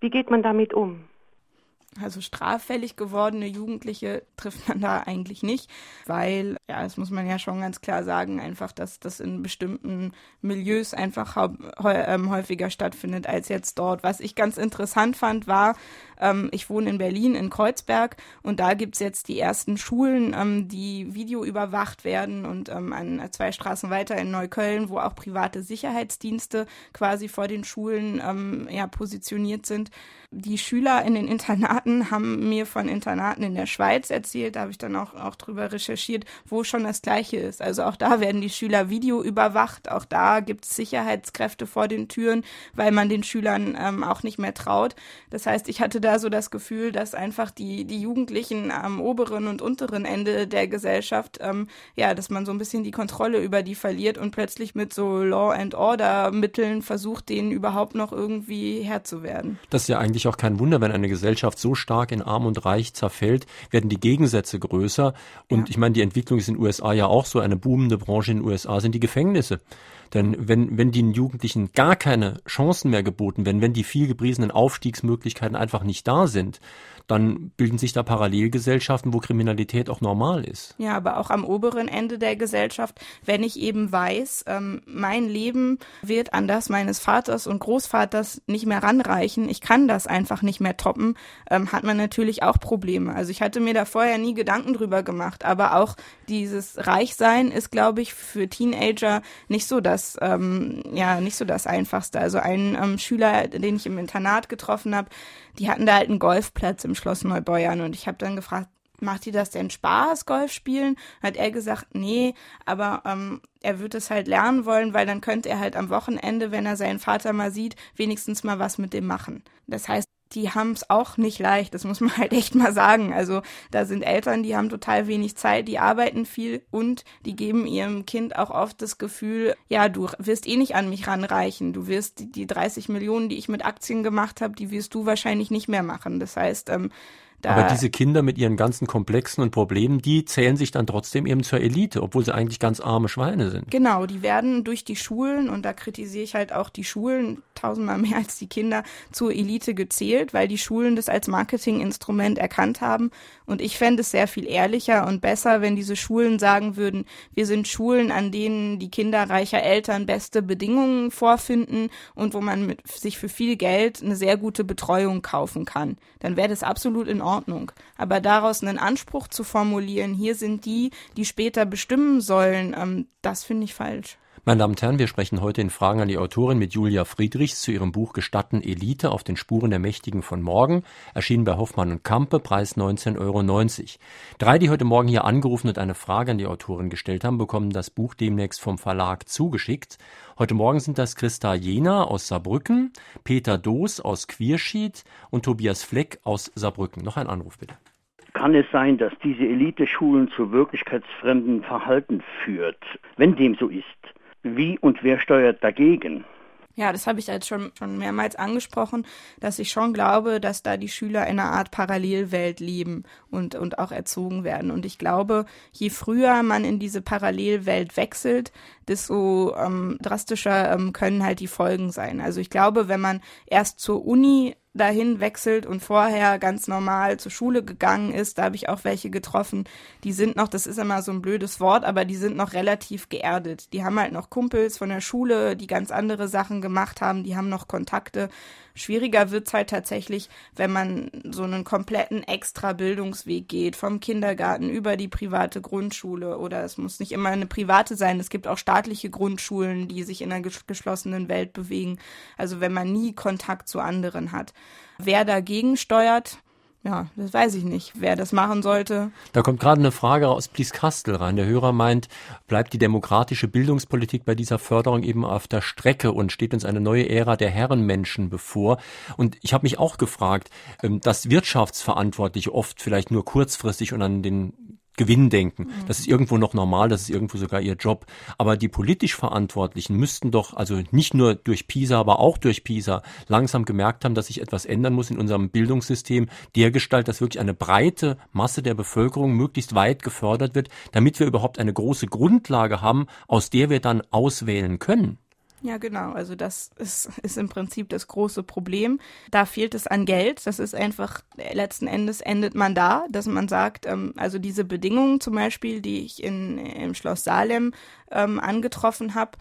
Wie geht man damit um? Also straffällig gewordene Jugendliche trifft man da eigentlich nicht, weil, ja, das muss man ja schon ganz klar sagen, einfach, dass das in bestimmten Milieus einfach ähm, häufiger stattfindet als jetzt dort. Was ich ganz interessant fand, war, ähm, ich wohne in Berlin, in Kreuzberg, und da gibt's jetzt die ersten Schulen, ähm, die videoüberwacht werden und ähm, an zwei Straßen weiter in Neukölln, wo auch private Sicherheitsdienste quasi vor den Schulen ähm, ja, positioniert sind. Die Schüler in den Internaten haben mir von Internaten in der Schweiz erzählt, da habe ich dann auch, auch drüber recherchiert, wo schon das Gleiche ist. Also auch da werden die Schüler videoüberwacht, auch da gibt's Sicherheitskräfte vor den Türen, weil man den Schülern ähm, auch nicht mehr traut. Das heißt, ich hatte da da so das Gefühl, dass einfach die, die Jugendlichen am oberen und unteren Ende der Gesellschaft, ähm, ja, dass man so ein bisschen die Kontrolle über die verliert und plötzlich mit so Law and Order Mitteln versucht, denen überhaupt noch irgendwie Herr zu werden. Das ist ja eigentlich auch kein Wunder, wenn eine Gesellschaft so stark in Arm und Reich zerfällt, werden die Gegensätze größer. Und ja. ich meine, die Entwicklung ist in den USA ja auch so. Eine boomende Branche in den USA sind die Gefängnisse. Denn wenn, wenn den Jugendlichen gar keine Chancen mehr geboten werden, wenn die viel gepriesenen Aufstiegsmöglichkeiten einfach nicht da sind, dann bilden sich da Parallelgesellschaften, wo Kriminalität auch normal ist. Ja, aber auch am oberen Ende der Gesellschaft, wenn ich eben weiß, ähm, mein Leben wird an das meines Vaters und Großvaters nicht mehr ranreichen, ich kann das einfach nicht mehr toppen, ähm, hat man natürlich auch Probleme. Also ich hatte mir da vorher nie Gedanken drüber gemacht, aber auch dieses Reichsein ist, glaube ich, für Teenager nicht so das, ähm, ja, nicht so das Einfachste. Also ein ähm, Schüler, den ich im Internat getroffen habe, die hatten da halt einen Golfplatz im Schloss Neubeuern und ich habe dann gefragt, macht dir das denn Spaß, Golf spielen? Hat er gesagt, nee, aber ähm, er wird es halt lernen wollen, weil dann könnte er halt am Wochenende, wenn er seinen Vater mal sieht, wenigstens mal was mit dem machen. Das heißt, die haben es auch nicht leicht, das muss man *laughs* halt echt mal sagen. Also da sind Eltern, die haben total wenig Zeit, die arbeiten viel und die geben ihrem Kind auch oft das Gefühl, ja, du wirst eh nicht an mich ranreichen, du wirst die, die 30 Millionen, die ich mit Aktien gemacht habe, die wirst du wahrscheinlich nicht mehr machen. Das heißt, ähm, da Aber diese Kinder mit ihren ganzen Komplexen und Problemen, die zählen sich dann trotzdem eben zur Elite, obwohl sie eigentlich ganz arme Schweine sind. Genau, die werden durch die Schulen, und da kritisiere ich halt auch die Schulen tausendmal mehr als die Kinder, zur Elite gezählt, weil die Schulen das als Marketinginstrument erkannt haben. Und ich fände es sehr viel ehrlicher und besser, wenn diese Schulen sagen würden, wir sind Schulen, an denen die Kinder reicher Eltern beste Bedingungen vorfinden und wo man mit, sich für viel Geld eine sehr gute Betreuung kaufen kann. Dann wäre das absolut in Ordnung. Aber daraus einen Anspruch zu formulieren, hier sind die, die später bestimmen sollen, ähm, das finde ich falsch. Meine Damen und Herren, wir sprechen heute in Fragen an die Autorin mit Julia Friedrichs zu ihrem Buch Gestatten Elite auf den Spuren der Mächtigen von morgen, erschienen bei Hoffmann und Kampe, Preis 19,90 Euro. Drei, die heute Morgen hier angerufen und eine Frage an die Autorin gestellt haben, bekommen das Buch demnächst vom Verlag zugeschickt. Heute Morgen sind das Christa Jena aus Saarbrücken, Peter Doos aus Quierschied und Tobias Fleck aus Saarbrücken. Noch ein Anruf bitte. Kann es sein, dass diese Eliteschulen zu wirklichkeitsfremden Verhalten führt? Wenn dem so ist, wie und wer steuert dagegen? Ja, das habe ich jetzt schon, schon mehrmals angesprochen, dass ich schon glaube, dass da die Schüler in einer Art Parallelwelt leben und, und auch erzogen werden. Und ich glaube, je früher man in diese Parallelwelt wechselt, desto ähm, drastischer ähm, können halt die Folgen sein. Also ich glaube, wenn man erst zur Uni dahin wechselt und vorher ganz normal zur Schule gegangen ist, da habe ich auch welche getroffen, die sind noch, das ist immer so ein blödes Wort, aber die sind noch relativ geerdet. Die haben halt noch Kumpels von der Schule, die ganz andere Sachen gemacht haben, die haben noch Kontakte. Schwieriger wird's halt tatsächlich, wenn man so einen kompletten extra Bildungsweg geht, vom Kindergarten über die private Grundschule oder es muss nicht immer eine private sein, es gibt auch staatliche Grundschulen, die sich in einer geschlossenen Welt bewegen. Also wenn man nie Kontakt zu anderen hat. Wer dagegen steuert, ja, das weiß ich nicht, wer das machen sollte. Da kommt gerade eine Frage aus Blieskastel rein. Der Hörer meint, bleibt die demokratische Bildungspolitik bei dieser Förderung eben auf der Strecke und steht uns eine neue Ära der Herrenmenschen bevor? Und ich habe mich auch gefragt, ähm, dass Wirtschaftsverantwortliche oft vielleicht nur kurzfristig und an den Gewinn denken. Mhm. Das ist irgendwo noch normal, das ist irgendwo sogar ihr Job. Aber die politisch Verantwortlichen müssten doch, also nicht nur durch PISA, aber auch durch PISA, langsam gemerkt haben, dass sich etwas ändern muss in unserem Bildungssystem, dergestalt, dass wirklich eine breite Masse der Bevölkerung möglichst weit gefördert wird, damit wir überhaupt eine große Grundlage haben, aus der wir dann auswählen können. Ja, genau. Also das ist, ist im Prinzip das große Problem. Da fehlt es an Geld. Das ist einfach, letzten Endes endet man da, dass man sagt, ähm, also diese Bedingungen zum Beispiel, die ich in, im Schloss Salem ähm, angetroffen habe,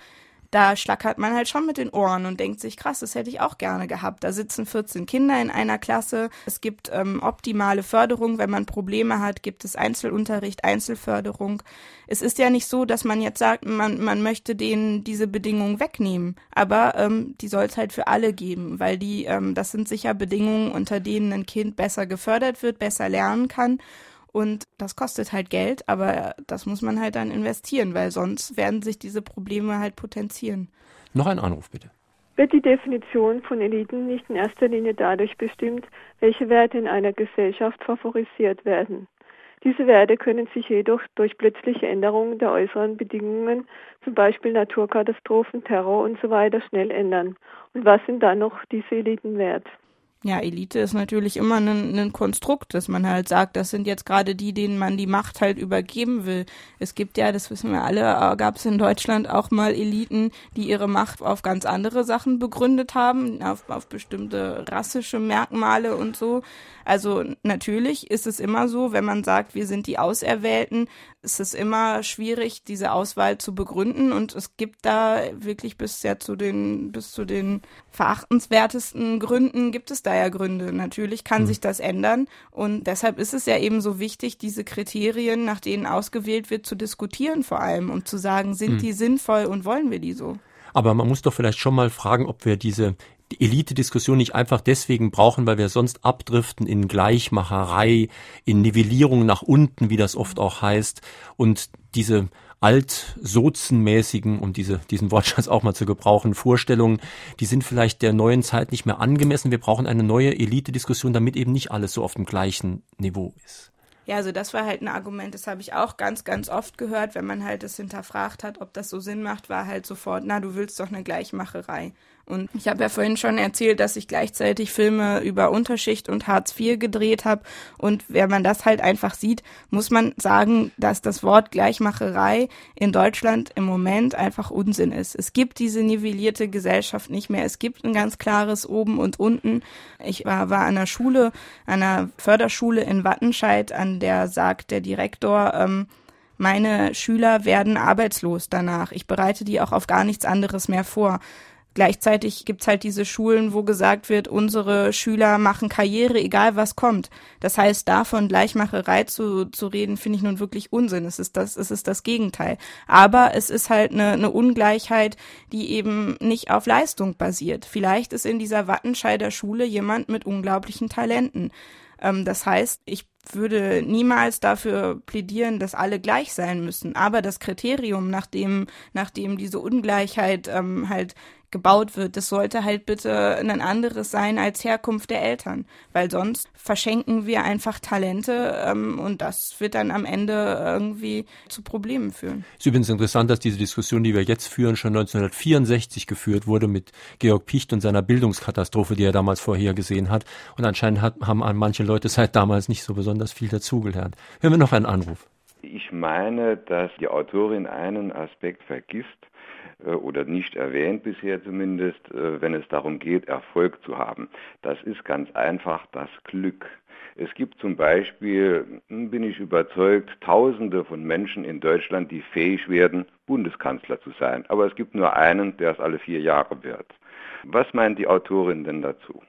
da schlackert man halt schon mit den Ohren und denkt sich, krass, das hätte ich auch gerne gehabt. Da sitzen 14 Kinder in einer Klasse. Es gibt ähm, optimale Förderung. Wenn man Probleme hat, gibt es Einzelunterricht, Einzelförderung. Es ist ja nicht so, dass man jetzt sagt, man, man möchte denen diese Bedingungen wegnehmen. Aber ähm, die soll es halt für alle geben, weil die, ähm, das sind sicher Bedingungen, unter denen ein Kind besser gefördert wird, besser lernen kann und das kostet halt Geld, aber das muss man halt dann investieren, weil sonst werden sich diese Probleme halt potenzieren. Noch ein Anruf bitte. Wird die Definition von Eliten nicht in erster Linie dadurch bestimmt, welche Werte in einer Gesellschaft favorisiert werden? Diese Werte können sich jedoch durch plötzliche Änderungen der äußeren Bedingungen, zum Beispiel Naturkatastrophen, Terror usw. So schnell ändern. Und was sind dann noch diese Eliten wert? Ja, Elite ist natürlich immer ein, Konstrukt, dass man halt sagt, das sind jetzt gerade die, denen man die Macht halt übergeben will. Es gibt ja, das wissen wir alle, äh, gab es in Deutschland auch mal Eliten, die ihre Macht auf ganz andere Sachen begründet haben, auf, auf bestimmte rassische Merkmale und so. Also natürlich ist es immer so, wenn man sagt, wir sind die Auserwählten, ist es immer schwierig, diese Auswahl zu begründen und es gibt da wirklich bis ja zu den, bis zu den verachtenswertesten Gründen gibt es da ja Gründe. Natürlich kann mhm. sich das ändern und deshalb ist es ja eben so wichtig, diese Kriterien, nach denen ausgewählt wird, zu diskutieren vor allem, um zu sagen, sind mhm. die sinnvoll und wollen wir die so? Aber man muss doch vielleicht schon mal fragen, ob wir diese die Elite-Diskussion nicht einfach deswegen brauchen, weil wir sonst abdriften in Gleichmacherei, in Nivellierung nach unten, wie das oft auch heißt, und diese altsozenmäßigen, um diese, diesen Wortschatz auch mal zu gebrauchen, Vorstellungen, die sind vielleicht der neuen Zeit nicht mehr angemessen. Wir brauchen eine neue Elite-Diskussion, damit eben nicht alles so auf dem gleichen Niveau ist. Ja, also das war halt ein Argument, das habe ich auch ganz, ganz oft gehört, wenn man halt das hinterfragt hat, ob das so Sinn macht, war halt sofort, na, du willst doch eine Gleichmacherei. Und ich habe ja vorhin schon erzählt, dass ich gleichzeitig Filme über Unterschicht und Hartz IV gedreht habe. Und wenn man das halt einfach sieht, muss man sagen, dass das Wort Gleichmacherei in Deutschland im Moment einfach Unsinn ist. Es gibt diese nivellierte Gesellschaft nicht mehr. Es gibt ein ganz klares Oben und Unten. Ich war, war an einer Schule, einer Förderschule in Wattenscheid, an der sagt der Direktor, ähm, meine Schüler werden arbeitslos danach. Ich bereite die auch auf gar nichts anderes mehr vor Gleichzeitig gibt's halt diese Schulen, wo gesagt wird, unsere Schüler machen Karriere, egal was kommt. Das heißt, davon Gleichmacherei zu, zu reden, finde ich nun wirklich Unsinn. Es ist das, es ist das Gegenteil. Aber es ist halt eine, eine Ungleichheit, die eben nicht auf Leistung basiert. Vielleicht ist in dieser Wattenscheider Schule jemand mit unglaublichen Talenten. Ähm, das heißt, ich würde niemals dafür plädieren, dass alle gleich sein müssen. Aber das Kriterium, nach dem, nach dem diese Ungleichheit ähm, halt gebaut wird, das sollte halt bitte ein anderes sein als Herkunft der Eltern, weil sonst verschenken wir einfach Talente ähm, und das wird dann am Ende irgendwie zu Problemen führen. Es ist übrigens interessant, dass diese Diskussion, die wir jetzt führen, schon 1964 geführt wurde mit Georg Picht und seiner Bildungskatastrophe, die er damals vorhergesehen hat. Und anscheinend hat, haben manche Leute seit damals nicht so besonders viel dazugelernt. Hören wir noch einen Anruf. Ich meine, dass die Autorin einen Aspekt vergisst, oder nicht erwähnt bisher zumindest, äh, wenn es darum geht, Erfolg zu haben. Das ist ganz einfach das Glück. Es gibt zum Beispiel, hm, bin ich überzeugt, Tausende von Menschen in Deutschland, die fähig werden, Bundeskanzler zu sein. Aber es gibt nur einen, der es alle vier Jahre wird. Was meint die Autorin denn dazu?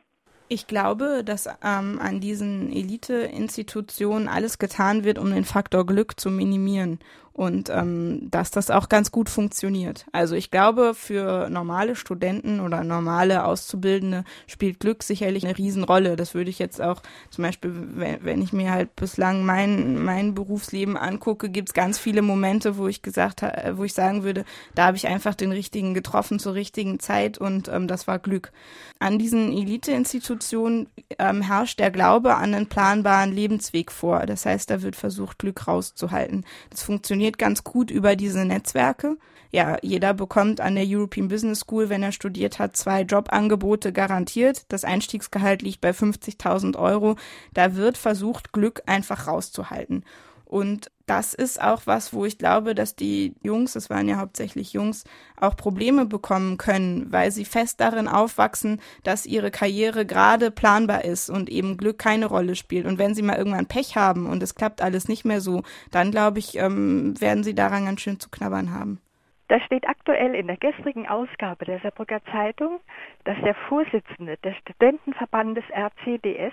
Ich glaube, dass ähm, an diesen Elite-Institutionen alles getan wird, um den Faktor Glück zu minimieren und ähm, dass das auch ganz gut funktioniert. Also ich glaube, für normale Studenten oder normale Auszubildende spielt Glück sicherlich eine Riesenrolle. Das würde ich jetzt auch zum Beispiel, wenn, wenn ich mir halt bislang mein, mein Berufsleben angucke, gibt es ganz viele Momente, wo ich gesagt wo ich sagen würde, da habe ich einfach den richtigen getroffen zur richtigen Zeit und ähm, das war Glück. An diesen Elite-Institutionen ähm, herrscht der Glaube an einen planbaren Lebensweg vor. Das heißt, da wird versucht, Glück rauszuhalten. Das funktioniert funktioniert ganz gut über diese Netzwerke. Ja, jeder bekommt an der European Business School, wenn er studiert hat, zwei Jobangebote garantiert. Das Einstiegsgehalt liegt bei 50.000 Euro. Da wird versucht, Glück einfach rauszuhalten. Und das ist auch was, wo ich glaube, dass die Jungs, es waren ja hauptsächlich Jungs, auch Probleme bekommen können, weil sie fest darin aufwachsen, dass ihre Karriere gerade planbar ist und eben Glück keine Rolle spielt. Und wenn sie mal irgendwann Pech haben und es klappt alles nicht mehr so, dann glaube ich, ähm, werden sie daran ganz schön zu knabbern haben. Da steht aktuell in der gestrigen Ausgabe der Saarbrücker Zeitung, dass der Vorsitzende des Studentenverbandes RCDS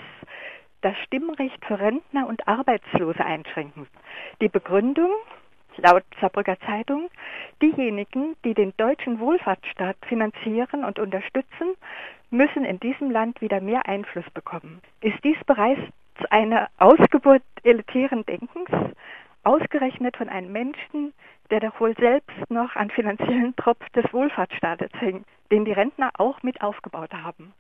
das Stimmrecht für Rentner und Arbeitslose einschränken. Die Begründung laut Saarbrücker Zeitung, diejenigen, die den deutschen Wohlfahrtsstaat finanzieren und unterstützen, müssen in diesem Land wieder mehr Einfluss bekommen. Ist dies bereits eine Ausgeburt elitären Denkens, ausgerechnet von einem Menschen, der doch wohl selbst noch an finanziellen Tropf des Wohlfahrtsstaates hängt, den die Rentner auch mit aufgebaut haben?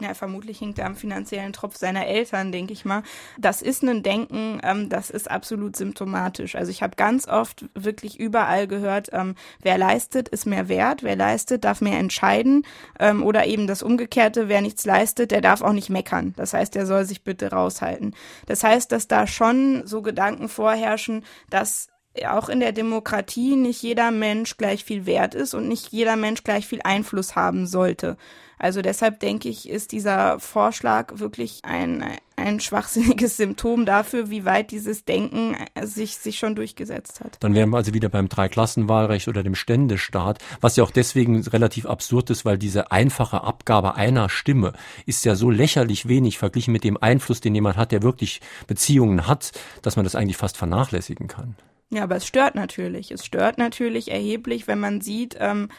Ja, vermutlich hinkt er am finanziellen Tropf seiner Eltern, denke ich mal. Das ist ein Denken, ähm, das ist absolut symptomatisch. Also ich habe ganz oft wirklich überall gehört, ähm, wer leistet, ist mehr wert, wer leistet, darf mehr entscheiden. Ähm, oder eben das Umgekehrte, wer nichts leistet, der darf auch nicht meckern. Das heißt, der soll sich bitte raushalten. Das heißt, dass da schon so Gedanken vorherrschen, dass auch in der Demokratie nicht jeder Mensch gleich viel wert ist und nicht jeder Mensch gleich viel Einfluss haben sollte. Also deshalb denke ich, ist dieser Vorschlag wirklich ein, ein schwachsinniges *laughs* Symptom dafür, wie weit dieses Denken sich, sich schon durchgesetzt hat. Dann wären wir also wieder beim Dreiklassenwahlrecht oder dem Ständestaat, was ja auch deswegen relativ absurd ist, weil diese einfache Abgabe einer Stimme ist ja so lächerlich wenig verglichen mit dem Einfluss, den jemand hat, der wirklich Beziehungen hat, dass man das eigentlich fast vernachlässigen kann. Ja, aber es stört natürlich. Es stört natürlich erheblich, wenn man sieht, ähm,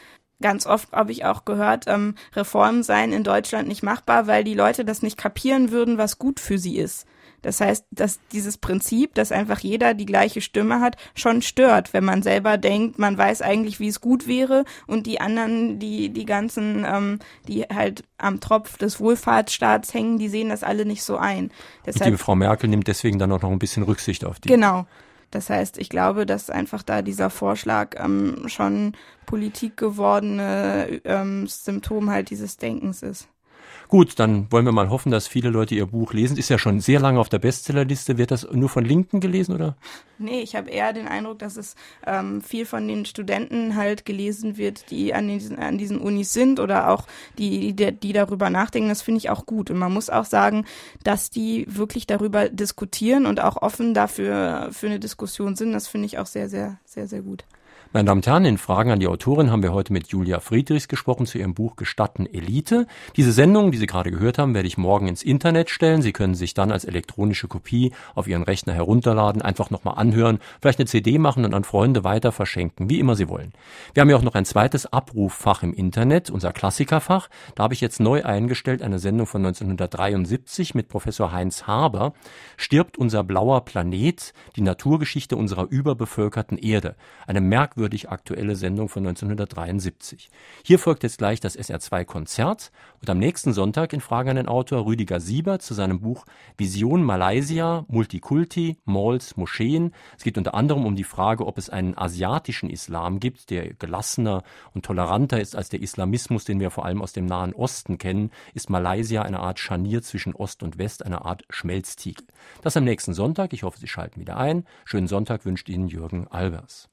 ganz oft habe ich auch gehört, ähm, Reformen seien in Deutschland nicht machbar, weil die Leute das nicht kapieren würden, was gut für sie ist. Das heißt, dass dieses Prinzip, dass einfach jeder die gleiche Stimme hat, schon stört, wenn man selber denkt, man weiß eigentlich, wie es gut wäre und die anderen, die die ganzen, ähm, die halt am Tropf des Wohlfahrtsstaats hängen, die sehen das alle nicht so ein. Deshalb, und die Frau Merkel nimmt deswegen dann auch noch ein bisschen Rücksicht auf die. Genau. Das heißt, ich glaube, dass einfach da dieser Vorschlag ähm, schon Politik gewordene ähm, Symptom halt dieses Denkens ist. Gut, dann wollen wir mal hoffen, dass viele Leute Ihr Buch lesen. Ist ja schon sehr lange auf der Bestsellerliste. Wird das nur von Linken gelesen oder? Nee, ich habe eher den Eindruck, dass es ähm, viel von den Studenten halt gelesen wird, die an diesen, an diesen Unis sind oder auch die, die, die darüber nachdenken. Das finde ich auch gut. Und man muss auch sagen, dass die wirklich darüber diskutieren und auch offen dafür für eine Diskussion sind. Das finde ich auch sehr, sehr, sehr, sehr gut. Meine Damen und Herren, in Fragen an die Autorin haben wir heute mit Julia Friedrichs gesprochen zu ihrem Buch Gestatten Elite. Diese Sendung, die Sie gerade gehört haben, werde ich morgen ins Internet stellen. Sie können sich dann als elektronische Kopie auf Ihren Rechner herunterladen, einfach nochmal anhören, vielleicht eine CD machen und an Freunde weiter verschenken, wie immer Sie wollen. Wir haben ja auch noch ein zweites Abruffach im Internet, unser Klassikerfach. Da habe ich jetzt neu eingestellt eine Sendung von 1973 mit Professor Heinz Haber. Stirbt unser blauer Planet, die Naturgeschichte unserer überbevölkerten Erde. Eine merkwürdige merkwürdig aktuelle Sendung von 1973. Hier folgt jetzt gleich das SR2 Konzert und am nächsten Sonntag in Frage an den Autor Rüdiger Sieber zu seinem Buch Vision Malaysia, Multikulti, Malls, Moscheen. Es geht unter anderem um die Frage, ob es einen asiatischen Islam gibt, der gelassener und toleranter ist als der Islamismus, den wir vor allem aus dem Nahen Osten kennen. Ist Malaysia eine Art Scharnier zwischen Ost und West, eine Art Schmelztiegel? Das am nächsten Sonntag. Ich hoffe, Sie schalten wieder ein. Schönen Sonntag wünscht Ihnen Jürgen Albers.